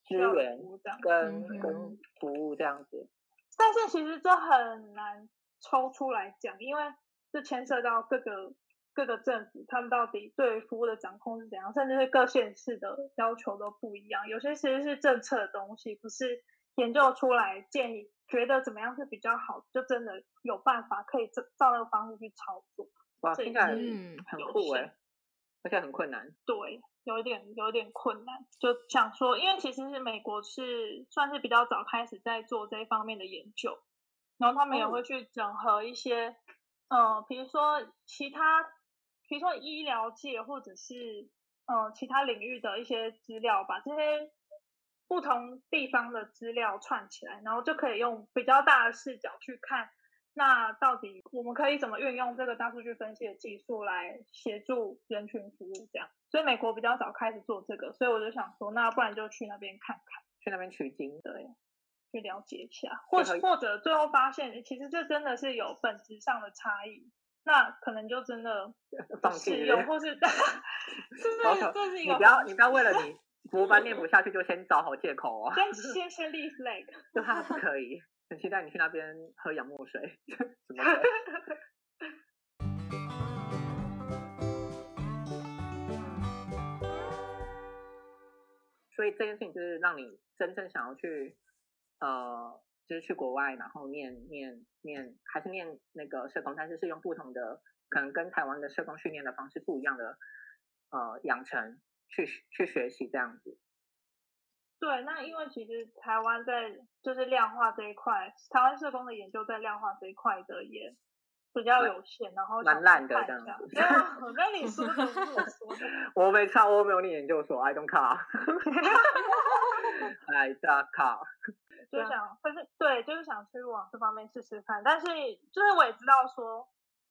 资源。跟嗯跟服务这样子。但是其实这很难抽出来讲，因为这牵涉到各个。各个政府他们到底对服务的掌控是怎样，甚至是各县市的要求都不一样。有些其实是政策的东西，不是研究出来建议，觉得怎么样是比较好，就真的有办法可以照照那个方式去操作。哇，这听起来嗯很酷哎，而且很困难。对，有一点有一点困难，就想说，因为其实是美国是算是比较早开始在做这一方面的研究，然后他们也会去整合一些，呃，比如说其他。比如说医疗界或者是呃其他领域的一些资料，把这些不同地方的资料串起来，然后就可以用比较大的视角去看，那到底我们可以怎么运用这个大数据分析的技术来协助人群服务？这样，所以美国比较早开始做这个，所以我就想说，那不然就去那边看看，去那边取经，对，去了解一下，或或者最后发现，其实这真的是有本质上的差异。那可能就真的 [LAUGHS] 放弃用，或是 [LAUGHS] 这是这是一个你不要你不要为了你 [LAUGHS] 服务班念不下去就先找好借口哦。先先先立 flag，就他不可以，很期待你去那边喝洋墨水，什么所以这件事情就是让你真正想要去呃。就是去国外，然后念念念，还是念那个社工，但是是用不同的，可能跟台湾的社工训练的方式不一样的，呃，养成去去学习这样子。对，那因为其实台湾在就是量化这一块，台湾社工的研究在量化这一块的也比较有限，然后蛮烂的这样子。没有，我跟你说的不是我说的。[LAUGHS] 我没差，我没有念研究所，I don't care。[LAUGHS] I don't care。就想，可是对，就是想去往这方面试试看。但是，就是我也知道说，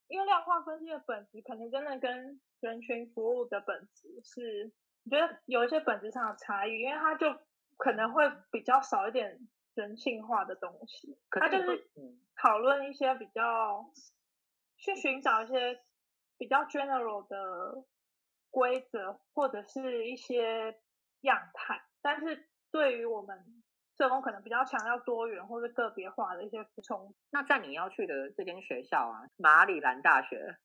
因为量化分析的本质可能真的跟人群服务的本质是，我觉得有一些本质上的差异，因为它就可能会比较少一点人性化的东西。它就是讨论一些比较，去寻找一些比较 general 的规则或者是一些样态，但是对于我们。社工可能比较强调多元或者个别化的一些补充。那在你要去的这间学校啊，马里兰大学，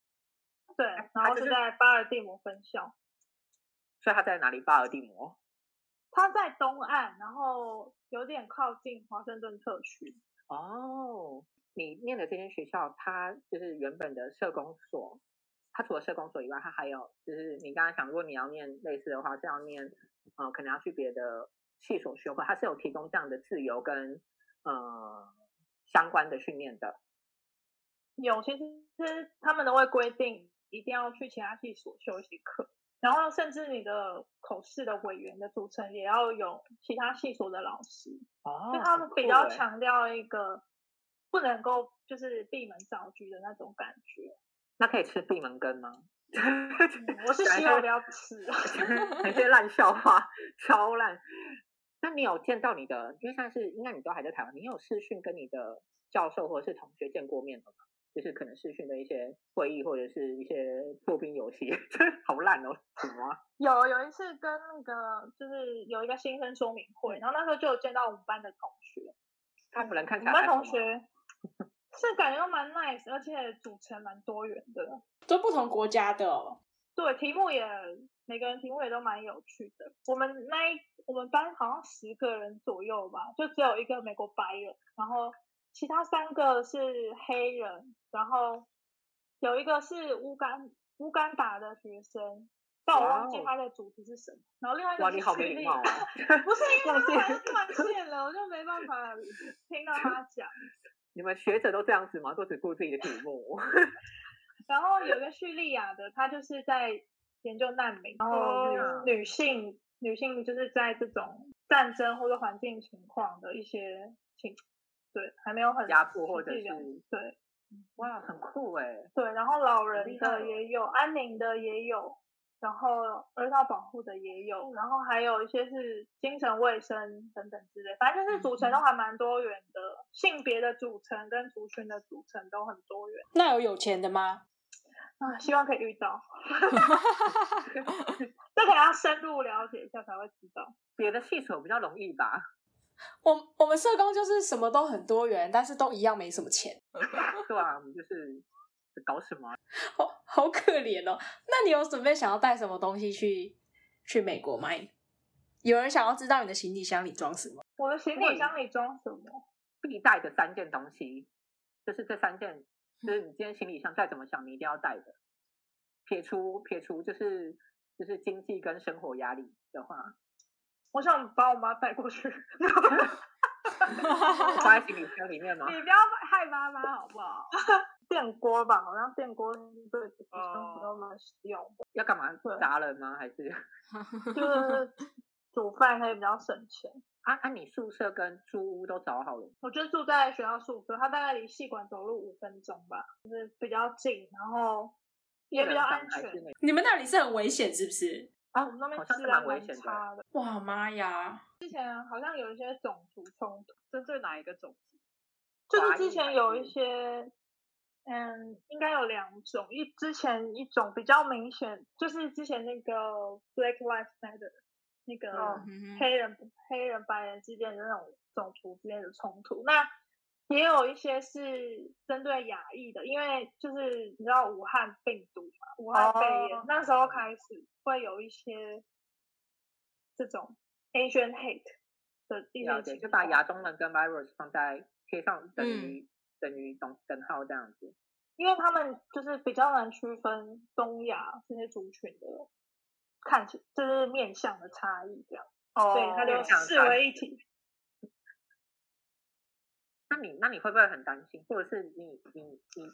对，然后是在巴尔的摩分校。所以他在哪里？巴尔的摩？他在东岸，然后有点靠近华盛顿特区。哦，你念的这间学校，它就是原本的社工所。它除了社工所以外，它还有就是你刚才讲，如果你要念类似的话，是要念，呃，可能要去别的。系所学会，它是有提供这样的自由跟呃相关的训练的。有，其实他们都会规定一定要去其他系所修一些课，然后甚至你的口试的委员的组成也要有其他系所的老师。哦，就他们比较强调一个不能够就是闭门造车的那种感觉。那可以吃闭门羹吗？[LAUGHS] 我是希望不要吃，那些烂笑话，超烂。那你有见到你的？因为现在是应该你都还在台湾，你有视讯跟你的教授或者是同学见过面了吗？就是可能视讯的一些会议或者是一些破冰游戏，[LAUGHS] 好烂哦，什么啊？有有一次跟那个就是有一个新生说明会，然后那时候就有见到我们班的同学，他不能看我们班同学 [LAUGHS] 是感觉都蛮 nice，而且组成蛮多元的。都不同国家的哦。对，题目也每个人题目也都蛮有趣的。我们那一我们班好像十个人左右吧，就只有一个美国白人，然后其他三个是黑人，然后有一个是乌干乌干达的学生，但我忘记他的主题是什么。然后另外一哇，个你好是叙利没礼貌啊！不是因为他突然断线了，我就没办法听到他讲。[LAUGHS] 你们学者都这样子吗？都只顾自己的题目？[LAUGHS] 然后有个叙利亚的，他就是在研究难民，然后女、哦女性女性就是在这种战争或者环境情况的一些情，对，还没有很压迫或者是对哇，很酷哎！对，然后老人的也有，安宁的也有。然后儿童保护的也有，然后还有一些是精神卫生等等之类，反正就是组成都还蛮多元的，性别的组成跟族群的组成都很多元那有有钱的吗？啊，希望可以遇到。[LAUGHS] 这可能要深入了解一下才会知道。别的系所比较容易吧？我我们社工就是什么都很多元，但是都一样没什么钱，[LAUGHS] 对啊，我们就是搞什么啊？好好可怜哦。那你有准备想要带什么东西去去美国吗？有人想要知道你的行李箱里装什么？我的行李箱里装什么？必带的三件东西，就是这三件，[LAUGHS] 就是你今天行李箱再怎么想，你一定要带的。撇除撇除就是就是经济跟生活压力的话，我想把我妈带过去。[LAUGHS] 放在行李箱里面吗？[LAUGHS] 你不要害妈妈好不好？电锅吧，好像电锅对生活都蛮实用的，要干嘛对？砸人吗？还是就是煮饭可以比较省钱。啊啊？你宿舍跟租屋都找好了？我就住在学校宿舍，它大概离戏馆走路五分钟吧，就是比较近，然后也比较安全。你们那里是很危险是不是？啊我们那边是治安蛮蛮危险的。差的，哇妈呀！之前好像有一些种族冲突，针对哪一个种族？就是之前有一些，嗯，应该有两种，一之前一种比较明显，就是之前那个 Black Lives Matter 那个黑人、黑人白人之间的那种种族之间的冲突，那也有一些是针对亚裔的，因为就是你知道武汉病毒嘛，武汉肺炎、哦。那时候开始会有一些这种 Asian hate 的一了解，些情就把亚东人跟 virus 放在贴上等于、等于等等号这样子。因为他们就是比较难区分东亚这些族群的看起就是面相的差异，这样，哦对，他就视为一体。那你那你会不会很担心，或者是你你你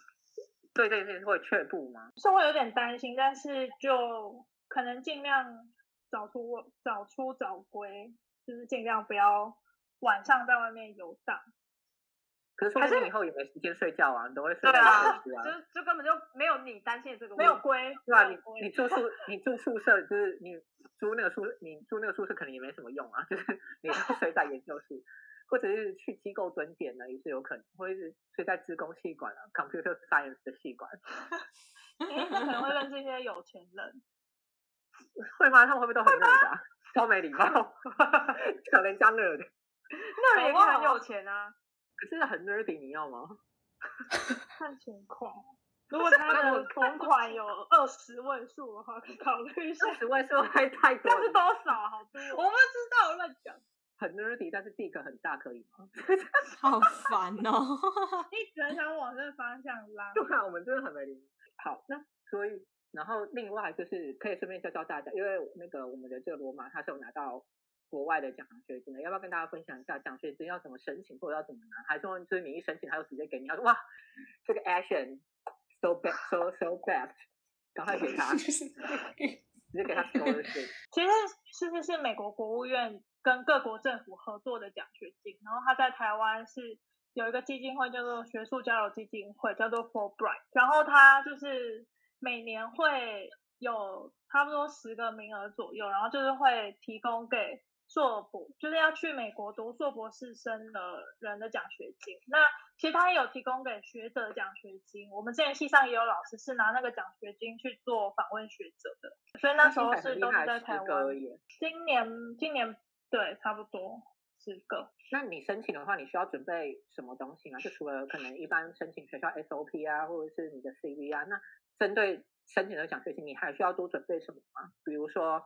对这件事会却步吗？是会有点担心，但是就可能尽量早出早出早归，就是尽量不要晚上在外面游荡。可是说还是不定以后也没时间睡觉啊，你都会睡对到啊。就就根本就没有你担心的这个没有。归，对啊，你你住宿 [LAUGHS] 你住宿舍就是你租那个宿你住那个宿舍可能也没什么用啊，[LAUGHS] 就是你都 [LAUGHS] 睡在研究室，或者是去机构蹲点呢也是有可能，或者是睡在职工系馆啊，computer science 的系馆，你可能会认识一些有钱人。会吗？他们会不会都很 nerd 啊？超没礼貌，可人家 nerd，那人也可以很有钱啊。可是很 nerdy，你要吗？[LAUGHS] 看情况，如果他的同款有二十位数的话，可以考虑一下。二十位数还太 [LAUGHS] 多是多少啊？好多哦。我不知道，乱讲。很 nerdy，但是 dick 很大，可以吗？[LAUGHS] 好烦哦。一直很想往这个方向拉。对啊，我们真的很没礼貌。好，那所以，然后另外就是可以顺便教教大家，因为那个我们的这个罗马他是有拿到国外的奖学金的，要不要跟大家分享一下奖学金要怎么申请或者要怎么拿？还是说就是你一申请他就直接给你？他说哇，这个 action so bad so so bad，赶快给他，直接给他 scholarship。[LAUGHS] 其实其实是美国国务院跟各国政府合作的奖学金，然后他在台湾是有一个基金会叫做学术交流基金会，叫做 Fulbright，然后它就是每年会有差不多十个名额左右，然后就是会提供给硕博，就是要去美国读硕博士生的人的奖学金。那其实他也有提供给学者奖学金。我们之前系上也有老师是拿那个奖学金去做访问学者的，所以那时候是都是在台湾。今年今年对差不多十个。那你申请的话，你需要准备什么东西吗？就除了可能一般申请学校 SOP 啊，或者是你的 CV 啊，那针对申请的奖学金，你还需要多准备什么吗？比如说。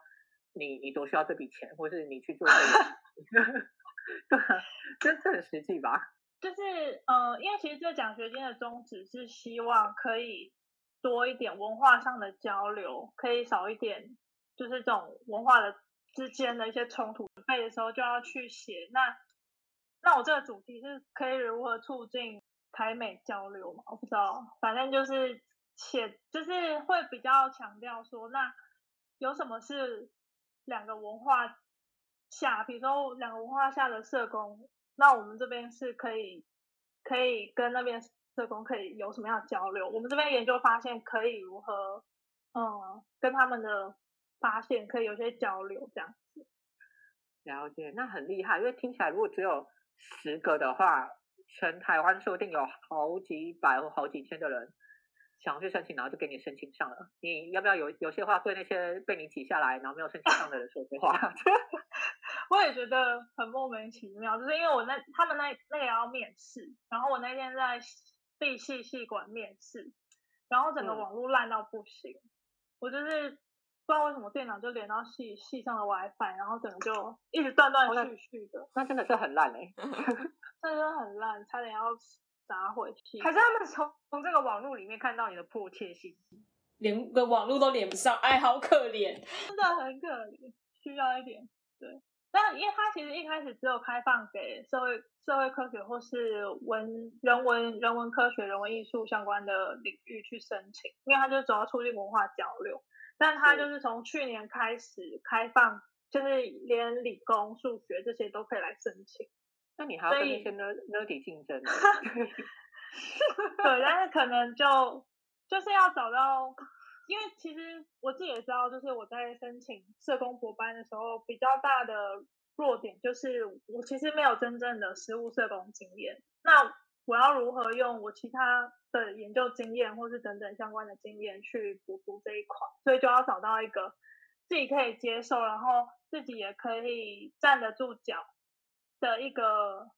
你你多需要这笔钱，或是你去做这个，[LAUGHS] 对，这这很实际吧？就是呃，因为其实这奖学金的宗旨是希望可以多一点文化上的交流，可以少一点就是这种文化的之间的一些冲突。背的时候就要去写，那那我这个主题是可以如何促进台美交流嘛？我不知道，反正就是写，就是会比较强调说，那有什么是。两个文化下，比如说两个文化下的社工，那我们这边是可以可以跟那边社工可以有什么样的交流？我们这边研究发现可以如何，嗯，跟他们的发现可以有些交流这样子。了解，那很厉害，因为听起来如果只有十个的话，全台湾说不定有好几百或好几千的人。想要去申请，然后就给你申请上了。你要不要有有些话对那些被你挤下来，然后没有申请上的人说些话？[LAUGHS] 我也觉得很莫名其妙，就是因为我那他们那那个要面试，然后我那天在地系系馆面试，然后整个网络烂到不行，我就是不知道为什么电脑就连到系系上的 WiFi，然后整个就一直断断续续的。那真的是很烂哎，[LAUGHS] 真的很烂，差点要。砸回去，还是他们从从这个网络里面看到你的迫切性，连个网络都连不上，哎，好可怜，真的很可怜，需要一点对。那因为它其实一开始只有开放给社会社会科学或是文人文人文科学人文艺术相关的领域去申请，因为它就主要促进文化交流。但它就是从去年开始开放，就是连理工、数学这些都可以来申请。那你还要跟那些 ner nerdy 竞争？[LAUGHS] 对，但是可能就就是要找到，因为其实我自己也知道，就是我在申请社工博班的时候，比较大的弱点就是我其实没有真正的实务社工经验。那我要如何用我其他的研究经验，或是等等相关的经验去补足这一块？所以就要找到一个自己可以接受，然后自己也可以站得住脚。的一个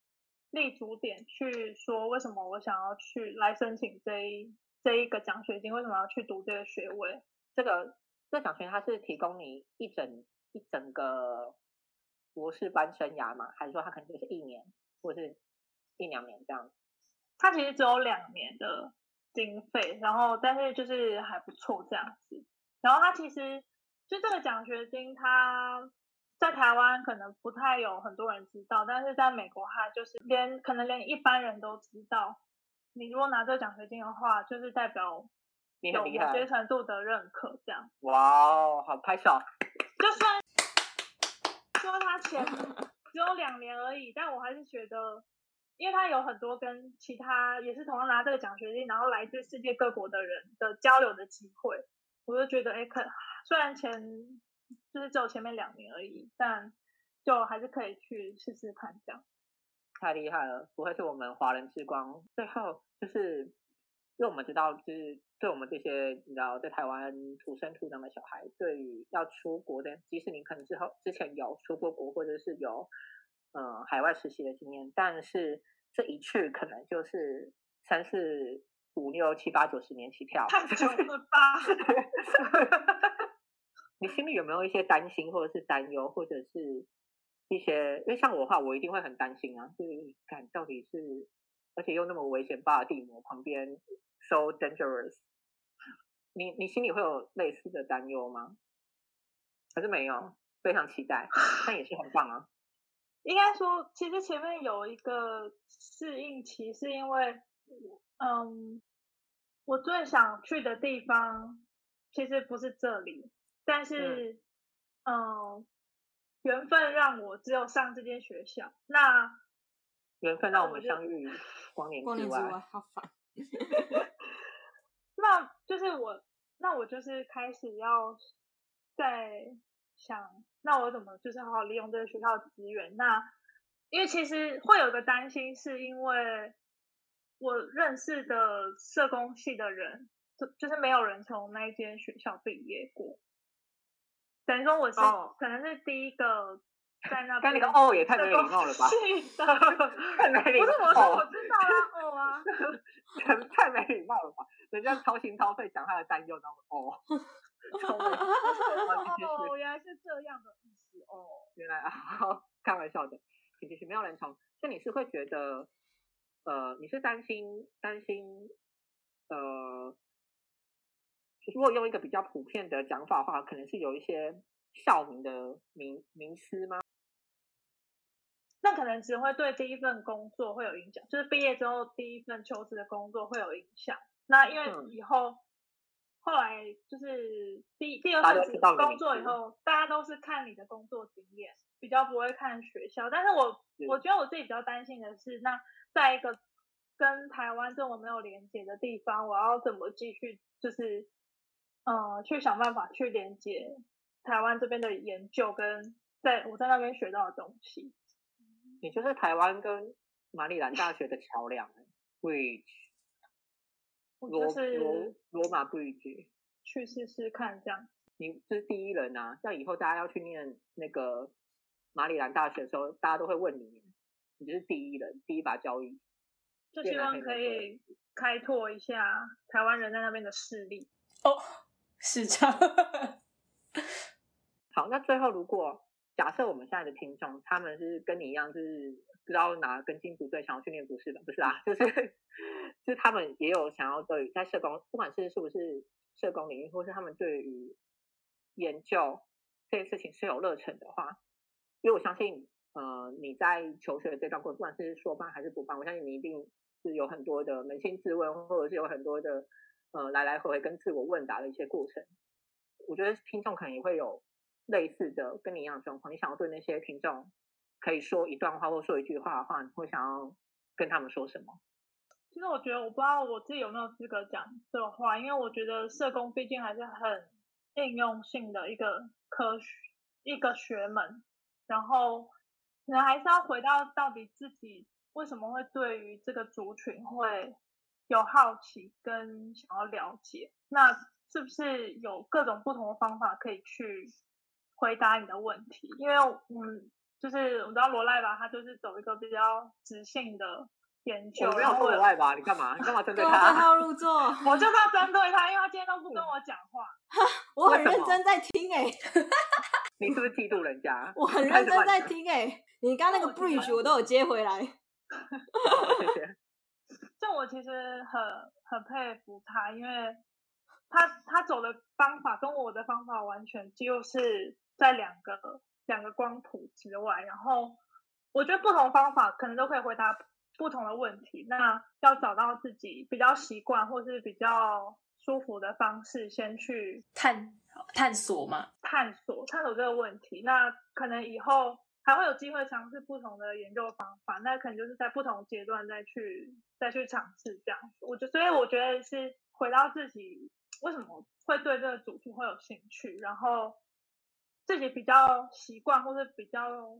立足点去说，为什么我想要去来申请这一这一个奖学金？为什么要去读这个学位？这个这奖学金它是提供你一整一整个博士班生涯吗？还是说它可能就是一年或者是一两年这样？它其实只有两年的经费，然后但是就是还不错这样子。然后它其实就这个奖学金它。在台湾可能不太有很多人知道，但是在美国哈，就是连可能连一般人都知道。你如果拿这个奖学金的话，就是代表有某些程度的认可，这样。哇哦，好拍手！就算说他钱只有两年而已，但我还是觉得，因为他有很多跟其他也是同样拿这个奖学金，然后来自世界各国的人的交流的机会，我就觉得，哎，可虽然钱。就是只有前面两年而已，但就还是可以去试试看这样。太厉害了，不会是我们华人之光。最后就是，因为我们知道，就是对我们这些你知道在台湾土生土长的小孩，对于要出国的，即使你可能之后之前有出过国，或者是有嗯海外实习的经验，但是这一去可能就是三四五六七八九十年起跳。太久了吧？[LAUGHS] 你心里有没有一些担心，或者是担忧，或者是一些？因为像我的话，我一定会很担心啊，就是看到底是，而且又那么危险，巴尔的摩旁边 so dangerous。你你心里会有类似的担忧吗？还是没有？非常期待，但也是很棒啊。[LAUGHS] 应该说，其实前面有一个适应期，是因为，嗯，我最想去的地方其实不是这里。但是，嗯，缘分让我只有上这间学校。那缘分让我们相遇，光年之外，好烦。[LAUGHS] 那就是我，那我就是开始要在想，那我怎么就是好好利用这个学校的资源？那因为其实会有个担心，是因为我认识的社工系的人，就就是没有人从那一间学校毕业过，等于说我是、哦可能是第一个在那边但那个哦也太没有礼貌了吧太没礼不是我说我，知道啦，哦啊，[LAUGHS] 太没礼貌了吧？人家掏心掏肺讲他的担忧，然后哦，[LAUGHS] 哦，原来是这样的意思哦。原来啊，开玩笑的，其实是，没有人从，所以你是会觉得，呃，你是担心担心，呃，如果用一个比较普遍的讲法的话，可能是有一些校名的名名师吗？那可能只会对第一份工作会有影响，就是毕业之后第一份求职的工作会有影响。那因为嗯以后、后来就是第第二份工作以后，大家都是看你的工作经验，比较不会看学校。但是我是我觉得我自己比较担心的是，那在一个跟台湾这么没有连接的地方，我要怎么继续就是呃去想办法去连接台湾这边的研究跟在我在那边学到的东西。你就是台湾跟马里兰大学的桥梁，bridge，罗就是罗罗马 bridge。去试试看这样。你这是第一人啊，像以后大家要去念那个马里兰大学的时候，大家都会问你，你就是第一人，第一把交椅。就希望可以开拓一下台湾人在那边的势力。哦，是这样。[LAUGHS] 好，那最后如果假设我们现在的听众他们是跟你一样，就是不知道哪根筋不对，想要去念博士的，不是啊，就是就是他们也有想要对于在社工，不管是是不是社工领域，或是他们对于研究这件事情是有热忱的话，因为我相信，呃，你在求学的这段过程，不管是说办还是不办，我相信你一定是有很多的扪心自问，或者是有很多的呃来来回回跟自我问答的一些过程。我觉得听众可能也会有类似的跟你一样的状况，你想要对那些听众可以说一段话或说一句话的话，你会想要跟他们说什么？其实我觉得我不知道我自己有没有资格讲这话，因为我觉得社工毕竟还是很应用性的一个科学一个学门，然后可能还是要回到到底自己为什么会对于这个族群会有好奇跟想要了解，那是不是有各种不同的方法可以去回答你的问题？因为嗯，就是我知道罗赖吧，他就是走一个比较直性的研究，我没有说然后我国外吧？你干嘛？你干嘛针对他我对他？号入座，我就是要针对他，因为他今天都不跟我讲话。[LAUGHS] 我很认真在听哎、你是不是嫉妒人家？[LAUGHS] 我很开认真在。听哎、你刚刚那个 bridge 我都有接回来，[LAUGHS] 好谢谢。就我其实很很佩服他，因为他他走的方法跟我的方法完全就是在两个两个光谱之外。然后我觉得不同方法可能都可以回答不同的问题。那要找到自己比较习惯或是比较舒服的方式，先去探探索嘛，探索探索这个问题。那可能以后还会有机会尝试不同的研究方法，那可能就是在不同阶段再去再去尝试这样子。我就所以我觉得是回到自己为什么会对这个主题会有兴趣，然后自己比较习惯或者比较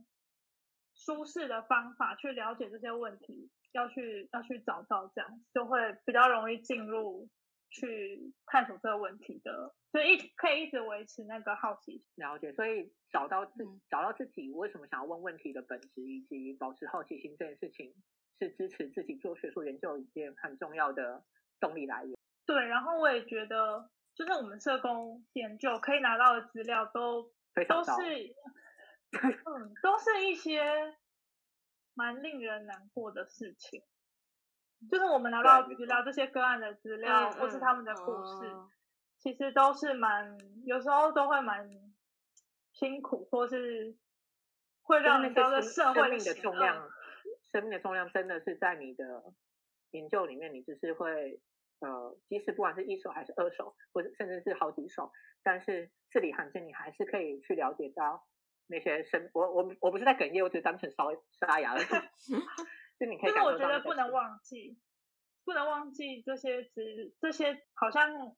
舒适的方法去了解这些问题，要去要去找到这样，就会比较容易进入去探索这个问题的，就一可以一直维持那个好奇心。了解，所以找到自、嗯找到自己为什么想要问问题的本质，以及保持好奇心这件事情，是支持自己做学术研究一件很重要的动力来源。对，然后我也觉得，就是我们社工研究可以拿到的资料都非常糟都是，嗯，都是一些蛮令人难过的事情。就是我们拿到的对资料，这些个案的资料，嗯或是他们的故事，哦其实都是蛮，有时候都会蛮辛苦，或是会让你觉得社会生命的重量，生命的重量真的是在你的研究里面，你只是会呃，即使不管是一手还是二手，或者甚至是好几手，但是字里行间你还是可以去了解到那些生，我我我不是在哽咽，我只是单纯烧沙哑而已。[LAUGHS] 就你可以就是我觉得不能忘记，不能忘记这些资这些好像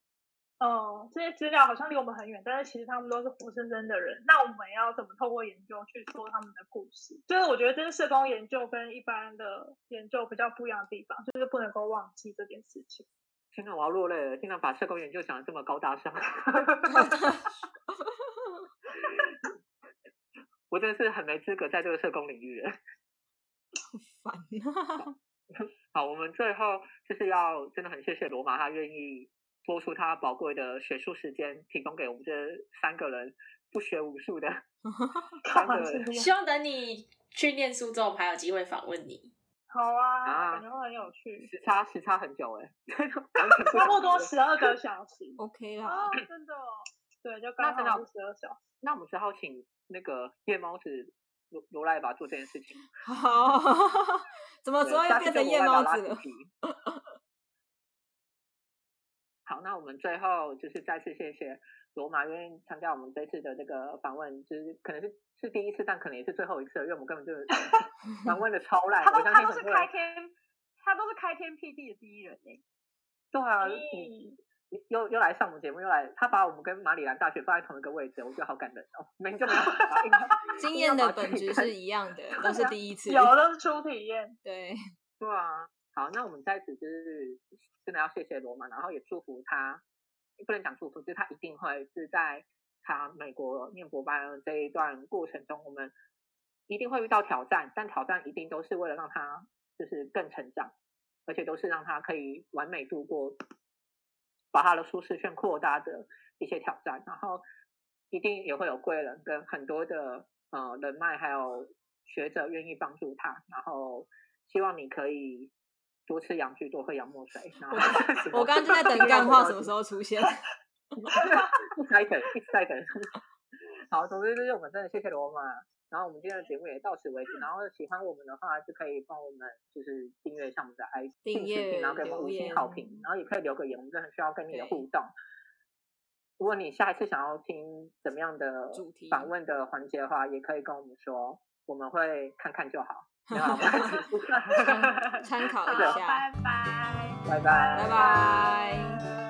哦，这些资料好像离我们很远，但是其实他们都是活生生的人。那我们要怎么透过研究去说他们的故事？就是我觉得这是社工研究跟一般的研究比较不一样的地方，就是不能够忘记这件事情。天哪，我要落泪了！天哪，把社工研究想的这么高大上，[LAUGHS] 我真的是很没资格在这个社工领域了。[LAUGHS] 烦啊！[LAUGHS] 好，我们最后就是要真的很谢谢罗马，他愿意播出他宝贵的学术时间，提供给我们这三个人不学无术的 [LAUGHS] 三个人。希望等你去念书之后，我们还有机会访问你。好啊，啊感觉会很有趣，时差时差很久哎、差不多十二个小时。OK 哦啦，，真的哦，对，就那真的刚好十二小时。那我们只好请那个夜猫子罗罗赖吧做这件事情。好，[LAUGHS] 怎么之后又变成夜猫子了？[LAUGHS] 好，那我们最后就是再次谢谢罗马愿意参加我们这次的这个访问，就是可能是是第一次，但可能也是最后一次，因为我们根本就是 [LAUGHS] 访问的超烂，他都他都是开天，他都是开天辟地的第一人哎、对啊，又又来上我们节目，又来他把我们跟马里兰大学放在同一个位置，我觉得好感人哦，明明就没有 [LAUGHS] 经验的本质是一样的，都是第一次。有都是初体验，对，[LAUGHS] 对啊，好，那我们在此就是真的要谢谢罗马，然后也祝福他，不能讲祝福，就是他一定会是在他美国念博班的这一段过程中，我们一定会遇到挑战，但挑战一定都是为了让他就是更成长，而且都是让他可以完美度过，把他的舒适圈扩大的一些挑战，然后一定也会有贵人跟很多的呃人脉还有学者愿意帮助他，然后希望你可以多吃洋具，多喝洋墨水。然后我刚刚就在等干 [LAUGHS] 话什么时候出现。[LAUGHS] 一直在等，一直在等。[LAUGHS] 好，总之就是我们真的谢谢罗马。然后我们今天的节目也到此为止。然后喜欢我们的话，就可以帮我们就是订阅一下我们的 i 订阅然后给我们五星好评，然后也可以留个言，我们真的很需要跟你的互动。如果你下一次想要听怎么样的主题访问的环节的话，也可以跟我们说，我们会看看就好。[LAUGHS] 参考 [LAUGHS] 一，下，拜拜。拜拜，拜拜。